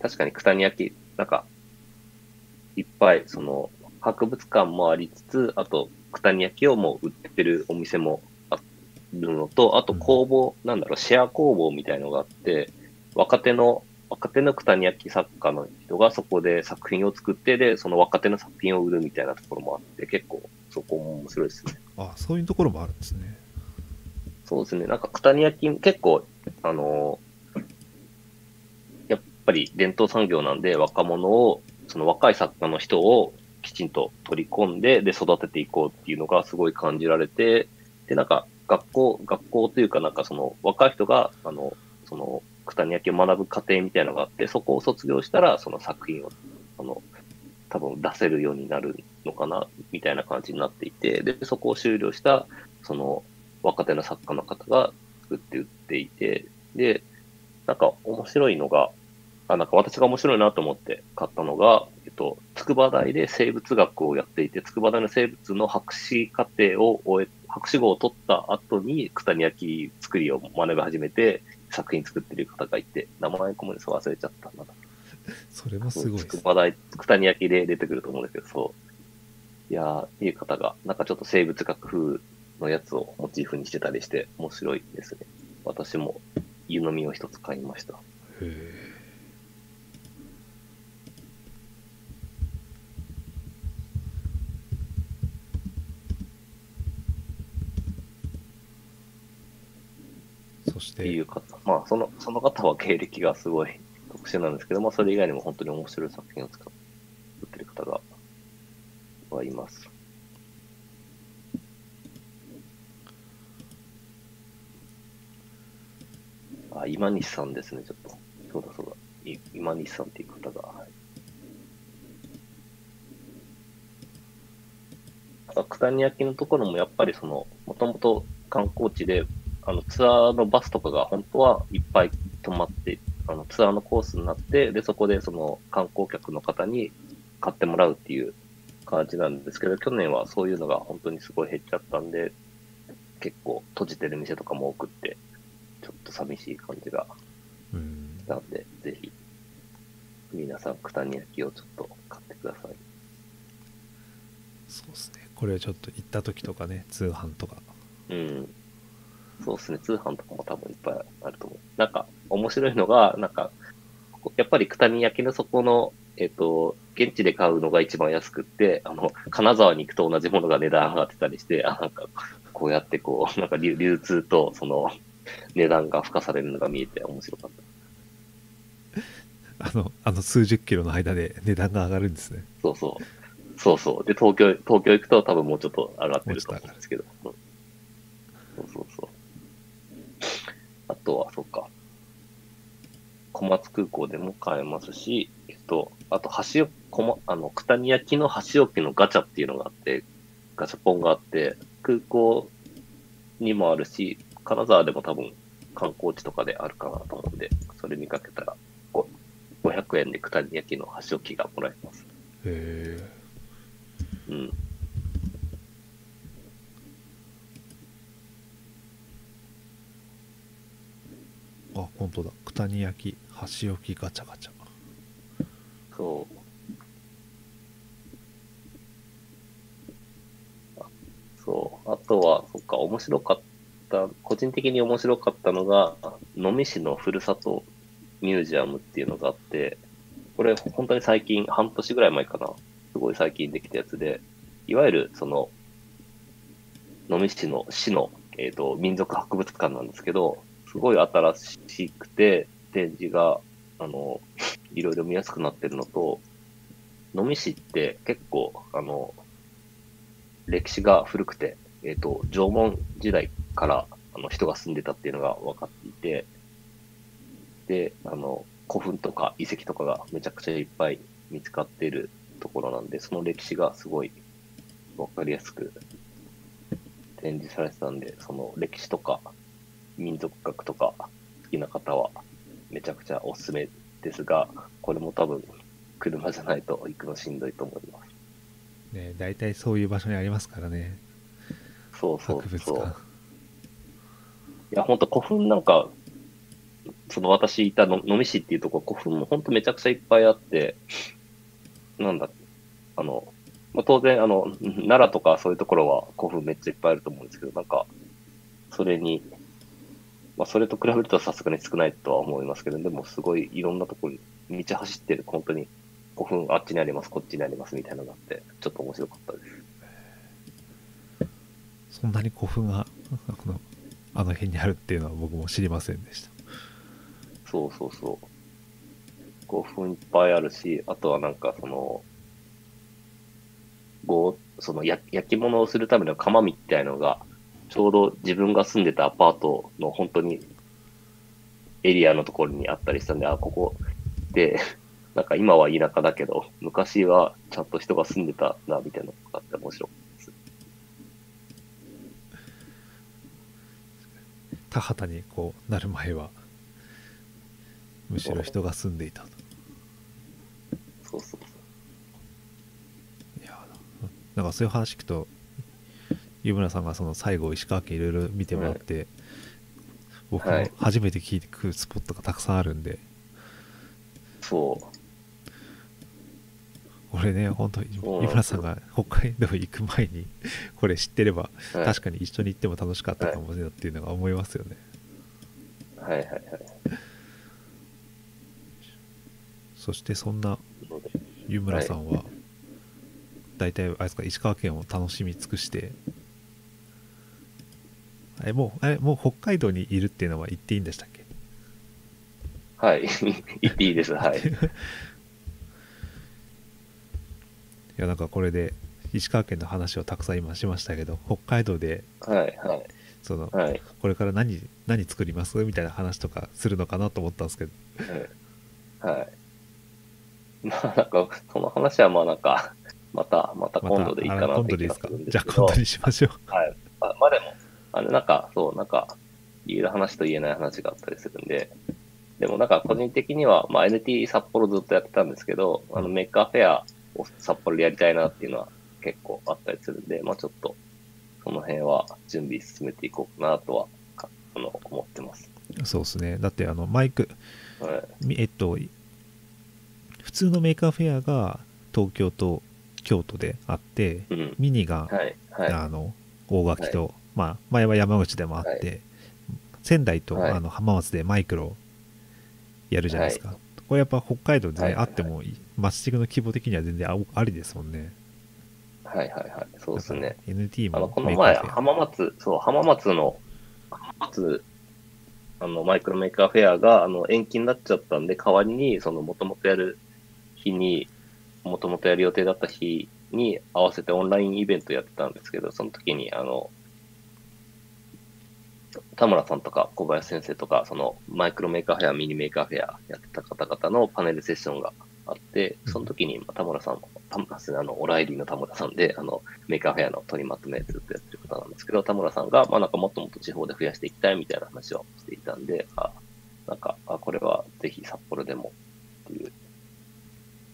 確かに九谷焼、なんか、いっぱい、その、博物館もありつつ、あと、九谷焼をもう売ってるお店もあるのと、あと工房、なんだろう、シェア工房みたいのがあって、若手の、若手の九谷焼作家の人がそこで作品を作って、で、その若手の作品を売るみたいなところもあって、結構そこも面白いですね。あそういうところもあるんですねそうですね。なんか、九谷焼結構、あのやっぱり伝統産業なんで、若者を、その若い作家の人をきちんと取り込んで、で、育てていこうっていうのがすごい感じられて、で、なんか、学校、学校というか、なんかその、若い人が、あの、その、九谷焼を学ぶ過程みたいなのがあって、そこを卒業したら、その作品を、あの、多分出せるようになるのかな、みたいな感じになっていて、で、そこを終了した、その、若手の作家の方が作って売っていて、で、なんか面白いのが、あ、なんか私が面白いなと思って買ったのが、えっと、筑波大で生物学をやっていて、筑波大の生物の博士課程を終え、博士号を取った後に、九谷焼作りを学び始めて、作品作ってる方がいて、名前ごめんなさい、忘れちゃったな。<laughs> それもすごいです筑波大、九谷焼で出てくると思うんですけど、そう。いやー、いう方が、なんかちょっと生物学風のやつをモチーフにしてたりして、面白いですね。私も湯飲みを一つ買いました。へえっていう方。まあ、その、その方は経歴がすごい特殊なんですけど、まあ、それ以外にも本当に面白い作品を作ってる方が、はいます。あ、今西さんですね、ちょっと。そうだそうだ。い今西さんっていう方が。はいあ九谷焼のところもやっぱりその、もともと観光地で、あの、ツアーのバスとかが本当はいっぱい止まって、あの、ツアーのコースになって、で、そこでその観光客の方に買ってもらうっていう感じなんですけど、去年はそういうのが本当にすごい減っちゃったんで、結構閉じてる店とかも多くって、ちょっと寂しい感じがうんしたんで、ぜひ、皆さん、九谷焼をちょっと買ってください。そうですねこれちょっと行った時とかね通販とかうん。そうですね、通販とかも多分いっぱいあると思う。なんか、面白いのが、なんか、やっぱり九谷焼のそこの、えっ、と、現地で買うのが一番安くって、あの、金沢に行くと同じものが値段上がってたりして、あ、なんか、こうやってこう、<laughs> なんか流流通と、その、値段が付加されるのが見えて面白かった。あのあの数十キロの間で値段が上がるんですねそうそう。そうそう。で、東京、東京行くと多分もうちょっと上がってると思うんですけど。うんそうそうそう。あとは、そうか。小松空港でも買えますし、えっと、あと、箸置ま、あの、九谷焼の箸置きのガチャっていうのがあって、ガチャポンがあって、空港にもあるし、金沢でも多分観光地とかであるかなと思うんで、それ見かけたら、ご500円で九谷焼の箸置きがもらえます。へえうん。あ本当だ九谷焼箸置きガチャガチャそう。あそう。あとは、そっか、面白かった、個人的に面白かったのが、能美市のふるさとミュージアムっていうのがあって、これ本当に最近、半年ぐらい前かな。すごい最近できたやつで、いわゆるその、能美市の市の、えっ、と、民族博物館なんですけど、すごい新しくて、展示が、あの、いろいろ見やすくなってるのと、能美市って結構、あの、歴史が古くて、えっ、と、縄文時代からあの人が住んでたっていうのが分かっていて、で、あの、古墳とか遺跡とかがめちゃくちゃいっぱい見つかっているところなんで、その歴史がすごい分かりやすく展示されてたんで、その歴史とか民族学とか好きな方はめちゃくちゃおすすめですが、これも多分車じゃないと行くのしんどいと思います。ね大体そういう場所にありますからねそうそうそう。館いや、本当古墳なんか、その私いたの能美市っていうところ、古墳も本当めちゃくちゃいっぱいあって、なんだ、あの、まあ、当然、あの、奈良とかそういうところは古墳めっちゃいっぱいあると思うんですけど、なんか、それに、まあ、それと比べるとさすがに少ないとは思いますけど、でもすごいいろんなところに道走ってる、本当に古墳あっちにあります、こっちにありますみたいなのがあって、ちょっと面白かったです。そんなに古墳があのあの辺にあるっていうのは僕も知りませんでしたそうそうそう。古墳いっぱいあるし、あとはなんかその、ごそのや焼き物をするための窯みたいのが、ちょうど自分が住んでたアパートの本当にエリアのところにあったりしたんで、あ、ここで、<laughs> なんか今は田舎だけど、昔はちゃんと人が住んでたな、みたいなのがあって面白いです。田畑にこうなる前はむしろ人が住んでいたとそうそうそう。いやなんかそういう話聞くと湯村さんがその最後石川県いろいろ見てもらって、僕もはい。初めて聞いてくるスポットがたくさんあるんで、そう。俺ね本当にそうなんですよ。湯村さんが北海道行く前に <laughs> これ知ってれば、はい。確かに一緒に行っても楽しかったかもしれないっていうのが思いますよね、はい。はい。はい。そしてそんな湯村さんは、大体あれですか石川県を楽しみ尽くしてあれもうあれもう北海道にいるっていうのは言っていいんでしたっけ？はい。<laughs> 言っていいです。はい。<laughs> いやなんかこれで石川県の話をたくさん今しましたけど北海道ではいはい。そのはい。これから何何作ります？みたいな話とかするのかなと思ったんですけどはい。はい。まあなんか、その話はまあなんか、また、またま今度でいいかあな今度でいいですかって気がするんですけど。じゃあ今度にしましょうはい。あまあでも、あの、なんか、そう、なんか、言える話と言えない話があったりするんで、でもなんか個人的には、まあ NT 札幌ずっとやってたんですけど、あの Maker Faireを札幌でやりたいなっていうのは結構あったりするんで、まあちょっと、その辺は準備進めていこうかなとは、かあの、思ってます。そうですねだってあのマイクはい。みえっと普通の Maker Faire が東京と京都であってうん。ミニが、はい。はい。あの大垣と、まあ前は山口でもあって、は仙台と、はい。あの浜松でマイクロやるじゃないですか、これやっぱ北海道で、ねはいあってもマッチングの規模的には全然あありですもんね。はいはいはい。そうですね。NT あの、もこの前、浜松、そう、浜松の、浜松、あの、マイクロ Maker Faire が、あの、延期になっちゃったんで、代わりに、その、もともとやる日に、もともとやる予定だった日に合わせてオンラインイベントやってたんですけど、その時に、あの、田村さんとか小林先生とか、そのマイクロ Maker Faire、ミニ Maker Faire やってた方々のパネルセッションがあって、その時にまあ田村さんも、田村さん、あの、オライリーの田村さんで、あの、メーカーフェアの取りまとめずっとやってる方なんですけど、田村さんが、まあなんかもっともっと地方で増やしていきたいみたいな話をしていたんで、あなんか、あこれはぜひ札幌でもっていう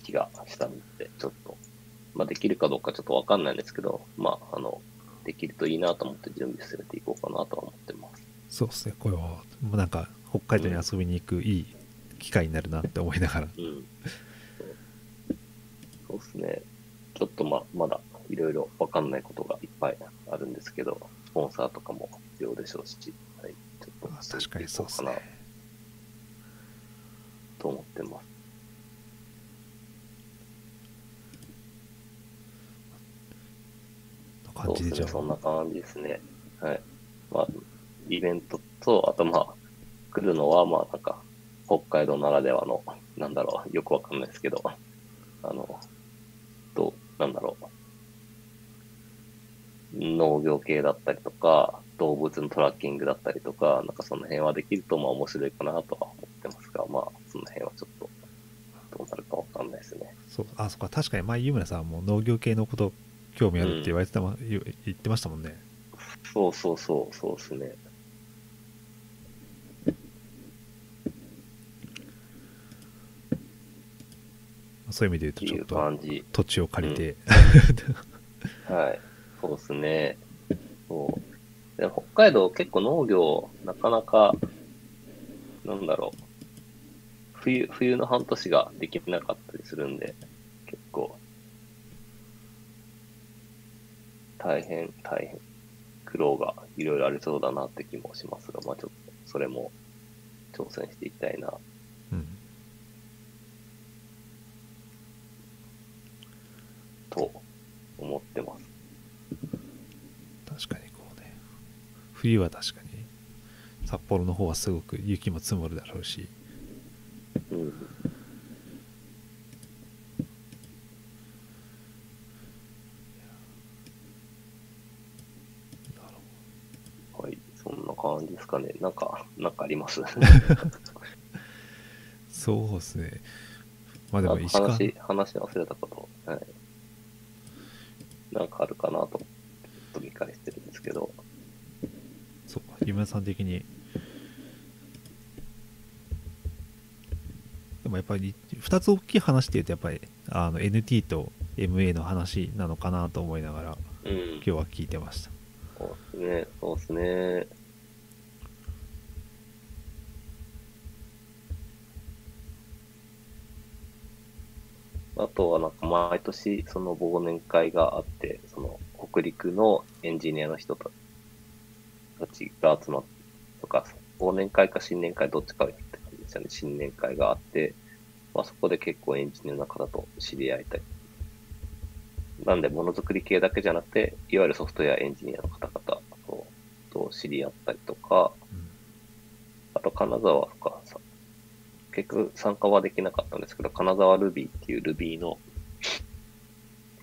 気がしたんで、ちょっと、まあできるかどうかちょっとわかんないんですけど、まあ、あの、できるといいなと思って準備進めていこうかなとは思ってます。そうですねこれはもうなんか北海道に遊びに行くいい機会になるなって思いながら、うん。そうですね。ちょっとま、まだいろいろわかんないことがいっぱいあるんですけど、スポンサーとかも必要でしょうし、はい、ちょっとあ確かにそうですねと思ってます。の感じでじゃあそんな感じですね。はい。まあ、イベントと、あとまあ、来るのは、まあなんか、北海道ならではの、なんだろう、よくわかんないですけど、あの、どう、なんだろう。農業系だったりとか、動物のトラッキングだったりとか、なんかその辺はできるとまあ面白いかなとは思ってますが、まあ、その辺はちょっと、どうなるかわかんないですね。そうあそっか確かに前湯村さんも農業系のこと興味あるって言われてたも、言言ってましたもんねそうそうそう、そうですね。そういう意味で言うとちょっと。土地を借りて、はい。そうですね。そう。で北海道結構農業、なかなか、なんだろう。冬、冬の半年ができなかったりするんで、結構、大変、大変、苦労がいろいろありそうだなって気もしますが、まあちょっと、それも挑戦していきたいな。うん、と思ってます。確かにこうね冬は確かに札幌の方はすごく雪も積もるだろうしうん。なるほはい。そんな感じですかね。なんか、なんかありますどそうですねまあでもあ石川話、話忘れたこと。はい。なんかあるかなとちょっと見返してるんですけど。そうか夢さん的にでもやっぱり2つ大きい話っていうとやっぱりあの NT と MA の話なのかなと思いながらうん今。日は聞いてましたそうですね。そうですね。あとはなんか毎年その忘年会があって、その北陸のエンジニアの人たちが集まって、とか、忘年会か新年会どっちかって感じですよね。新年会があって、まあそこで結構エンジニアの方と知り合いたい。なんでものづくり系だけじゃなくて、いわゆるソフトウェアエンジニアの方々とと知り合ったりとか、うんあと金沢とかさ、結局参加はできなかったんですけど、金沢 Ruby っていう Ruby の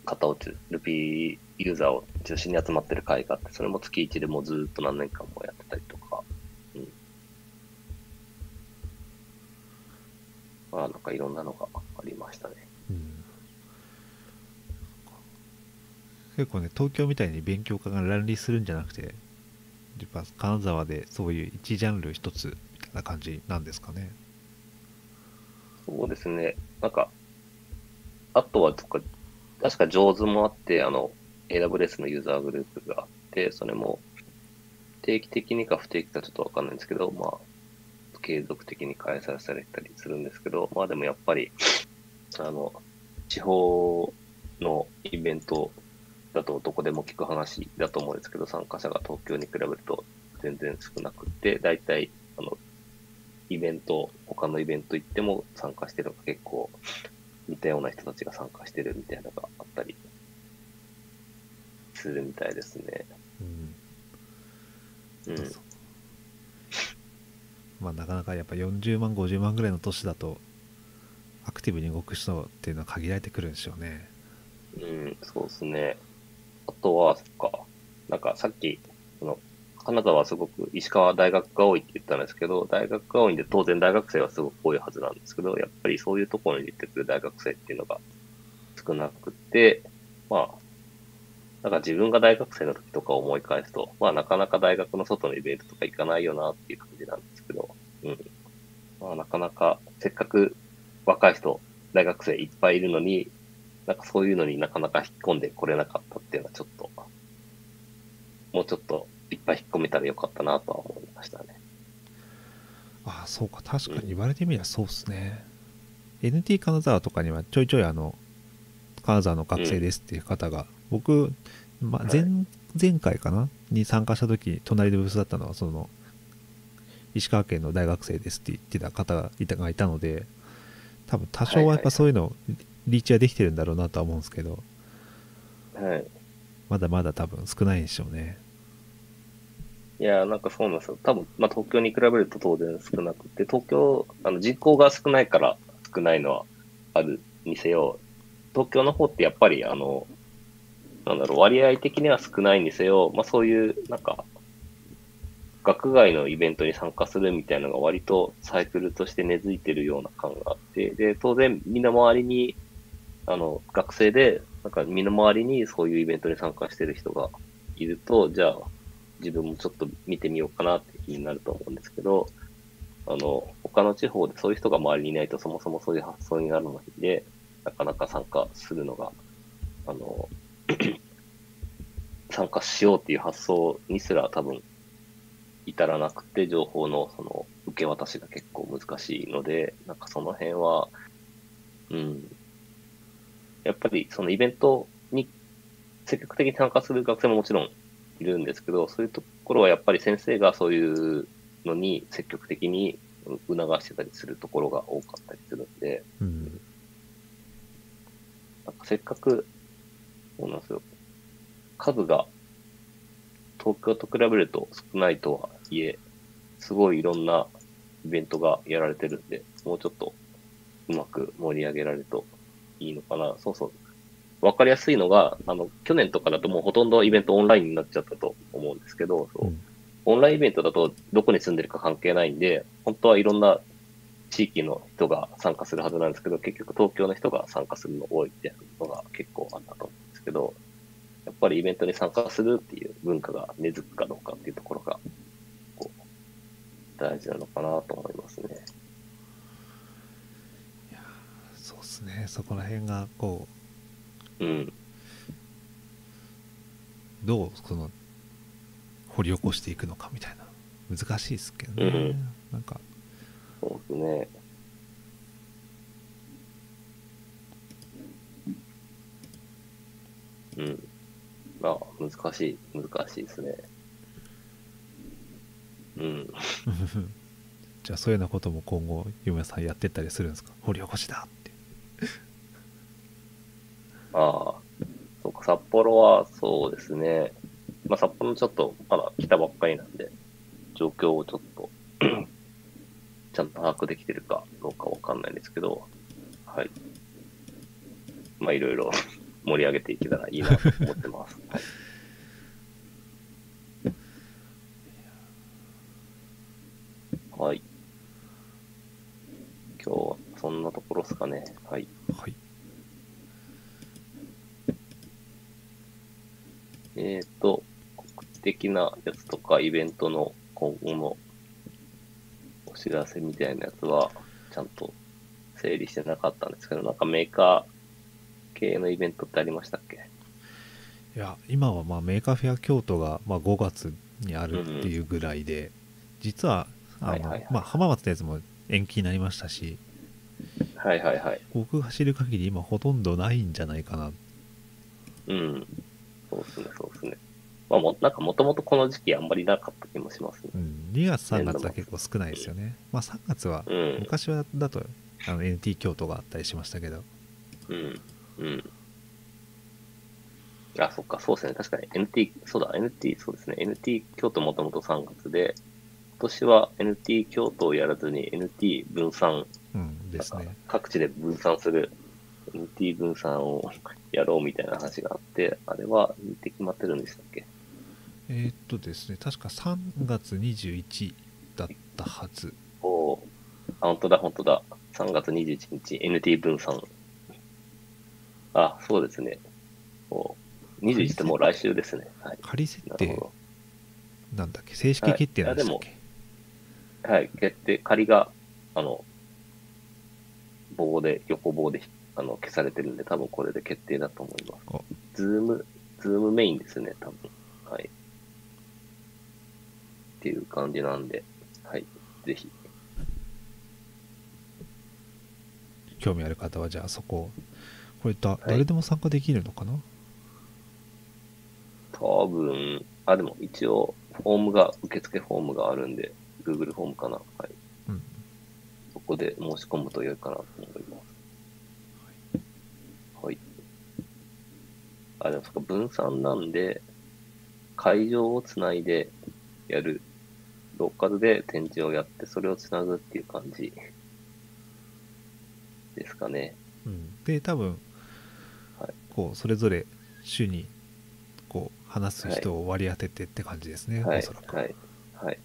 方を、Ruby ユーザーを中心に集まってる会があって、それも月1でもうずっと何年間もやってたりとか、うん。まあなんかいろんなのがありましたね。うん結構ね東京みたいに勉強家が乱立するんじゃなくてやっぱ金沢でそういう一ジャンル一つみたいな感じなんですかねそうですね。なんか、あとはとか、確か上手もあって、あの、AWS のユーザーグループがあって、それも定期的にか不定期かちょっとわかんないんですけど、まあ、継続的に開催されたりするんですけど、まあでもやっぱり、あの、地方のイベントだとどこでも聞く話だと思うんですけど、参加者が東京に比べると全然少なくて、大体、あの、イベント、他のイベント行っても参加してるのが結構似たような人たちが参加してるみたいなのがあったりするみたいですね。うんうん。まあなかなかやっぱ40万50万ぐらいの都市だとアクティブに動く人っていうのは限られてくるんでしょうねうん、そうですね。あとは、そっか、なんかさっき、その、金沢はすごく石川大学が多いって言ったんですけど、大学が多いんで当然大学生はすごく多いはずなんですけど、やっぱりそういうところに出てくる大学生っていうのが少なくて、まあ、なんか自分が大学生の時とか思い返すと、まあなかなか大学の外のイベントとか行かないよなっていう感じなんですけど、うん。まあなかなか、せっかく若い人、大学生いっぱいいるのに、なんかそういうのになかなか引っ込んでこれなかったっていうのはちょっと、もうちょっといっぱい引っ込めたらよかったなとは思いましたね。ああそうか。確かに言われてみればそうっすね、NT 金沢とかにはちょいちょいあの金沢の学生ですっていう方が、僕、まあ、前,、前回かな？に参加した時隣でブースだったのはその石川県の大学生ですって言ってた方がいたがいたので多分多少はやっぱそういうのリーチはできてるんだろうなとは思うんですけど。はい。まだまだ多分少ないんでしょうねいや、なんかそうなんですよ。多分、まあ東京に比べると当然少なくて、東京、あの人口が少ないから少ないのはあるにせよ、東京の方ってやっぱりあの、なんだろう、割合的には少ないにせよ、まあそういう、なんか、学外のイベントに参加するみたいなのが割とサイクルとして根付いてるような感があって、で、当然身の回りに、あの、学生で、なんか身の回りにそういうイベントに参加してる人がいると、じゃあ、自分もちょっと見てみようかなって気になると思うんですけど、あの、他の地方でそういう人が周りにいないとそもそもそういう発想になるので、なかなか参加するのが、あの、<clears throat> 参加しようっていう発想にすら多分至らなくて、情報のその受け渡しが結構難しいので、なんかその辺は、うん、やっぱりそのイベントに積極的に参加する学生ももちろんいるんですけど、そういうところはやっぱり先生がそういうのに積極的に促してたりするところが多かったりするんで、うんなんかせっかく、そうなんですよ。数が東京と比べると少ないとはいえ、すごいいろんなイベントがやられてるんで、もうちょっとうまく盛り上げられるといいのかな。そうそう。わかりやすいのが、あの、去年とかだともうほとんどイベントオンラインになっちゃったと思うんですけど、そう。うん。オンラインイベントだとどこに住んでるか関係ないんで、本当はいろんな地域の人が参加するはずなんですけど、結局東京の人が参加するの多いっていうのが結構あったと思うんですけど、やっぱりイベントに参加するっていう文化が根付くかどうかっていうところが、こう、大事なのかなと思いますね。そうっすね。そこら辺がこうん。うどうその掘り起こしていくのかみたいな難しいですけどね、うんなんかそうですね。うん。まあ、難しい、難しいですね。うん。<laughs> じゃあそういうようなことも今後夢さんやってったりするんですか？掘り起こしだってああ、そうか、札幌はそうですね。まあ、札幌ちょっとまだ来たばっかりなんで、状況をちょっと、<clears throat> ちゃんと把握できてるかどうかわかんないですけど、はい。まあ、いろいろ盛り上げていけたらいいなと思ってます。はい。今日はそんなところですかね。はい。はいえっ、と、告知的なやつとか、イベントの今後のお知らせみたいなやつは、ちゃんと整理してなかったんですけど、なんかメーカー系のイベントってありましたっけ？いや今はまあメーカーフェア京都がまあ5月にあるっていうぐらいで、実はあの、は浜松のやつも延期になりましたし、はいはいはい。僕が知る限り今ほとんどないんじゃないかな。うん。そうですね、そうですね。まあも、なんかもともとこの時期あんまりなかった気もしますねう。ん、2月、3月は結構少ないですよね。まあ、3月は、うん。昔はだとあの NT 京都があったりしましたけど、うん。うん。あ、そっか、そうですね。確かに NT、そうだ、NT、そうですね。NT 京都もともと3月で、今年は NT 京都をやらずに NT 分散、うんですね。各地で分散する NT 分散をやろうみたいな話があって、あれは日程決まってるんでしたっけ？えーっとですね、確か3月21だったはず。おーあ、本当だ、本当だ。3月21日、NT 分散。あ、そうですね。お21ってもう来週ですね。はい。仮設定なんだっけ？正式決定なんでしたっけ、ど。はい。決定、仮が、あの、棒で、横棒で、あの、消されてるんで、多分これで決定だと思いますお。ズーム、ズームメインですね、多分。はい。っていう感じなんで、はい。ぜひ。興味ある方はじゃあそここれだ、誰でも参加できるのかな？多分、あ、でも一応、フォームが、受付フォームがあるんで、Google フォームかな？はい。うんそこで申し込むと良いかなと思います。はい。あ、でもそっか、分散なんで、会場をつないでやる。ローカルで展示をやって、それをつなぐっていう感じですかね。うん、で多分、はいこうそれぞれ週にこう話す人を割り当ててって感じですね、はいおそら。く、はい。はい。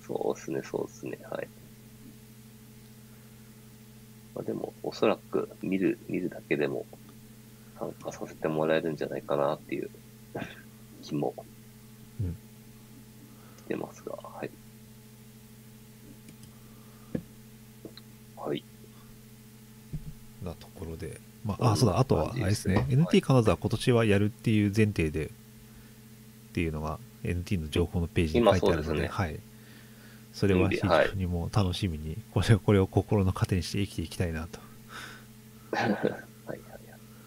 そうですね、そうですね。はい。まあ、でも、おそらく見る、見るだけでも参加させてもらえるんじゃないかなっていう気もてますが、はい。はい。なところで、まあ、あそうだあとはあれですね。NT 金沢今年はやるっていう前提でっていうのが NT の情報のページに書いてあるのでね。はい、それは非常にもう楽しみにこれこれを心の糧にして生きていきたいなと。<laughs> はいはいはい。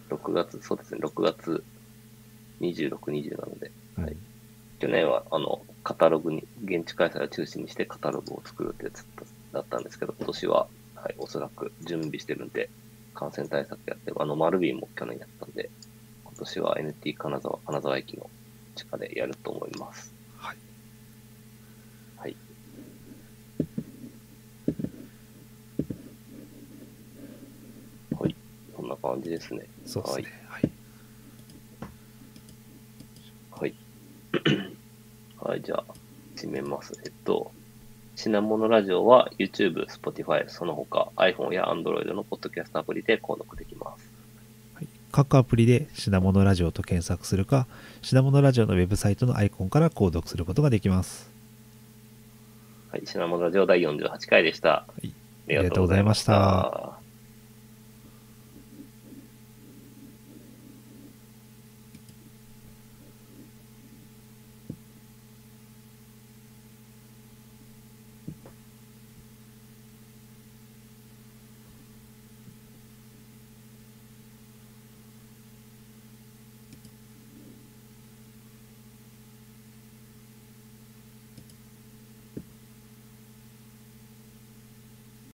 6月、そうですね、6月26、20なので、はい。うん去年はあのカタログに、現地開催を中心にしてカタログを作るってやつだったんですけど、今年は、はい、おそらく準備してるんで、感染対策やって、あの、マルビーも去年やったんで、今年は NT 金沢、金沢駅の地下でやると思います。はいはい。はい。そんな感じですね。そうですねはい、はい。はい、じゃあ、締めます。えっと、品物ラジオは YouTube、Spotify、その他 iPhone や Android のポッドキャストアプリで購読できます。はい各アプリで品物ラジオと検索するか品物ラジオのウェブサイトのアイコンから購読することができますはい、品物ラジオ第48回でした。あいありがとうございました。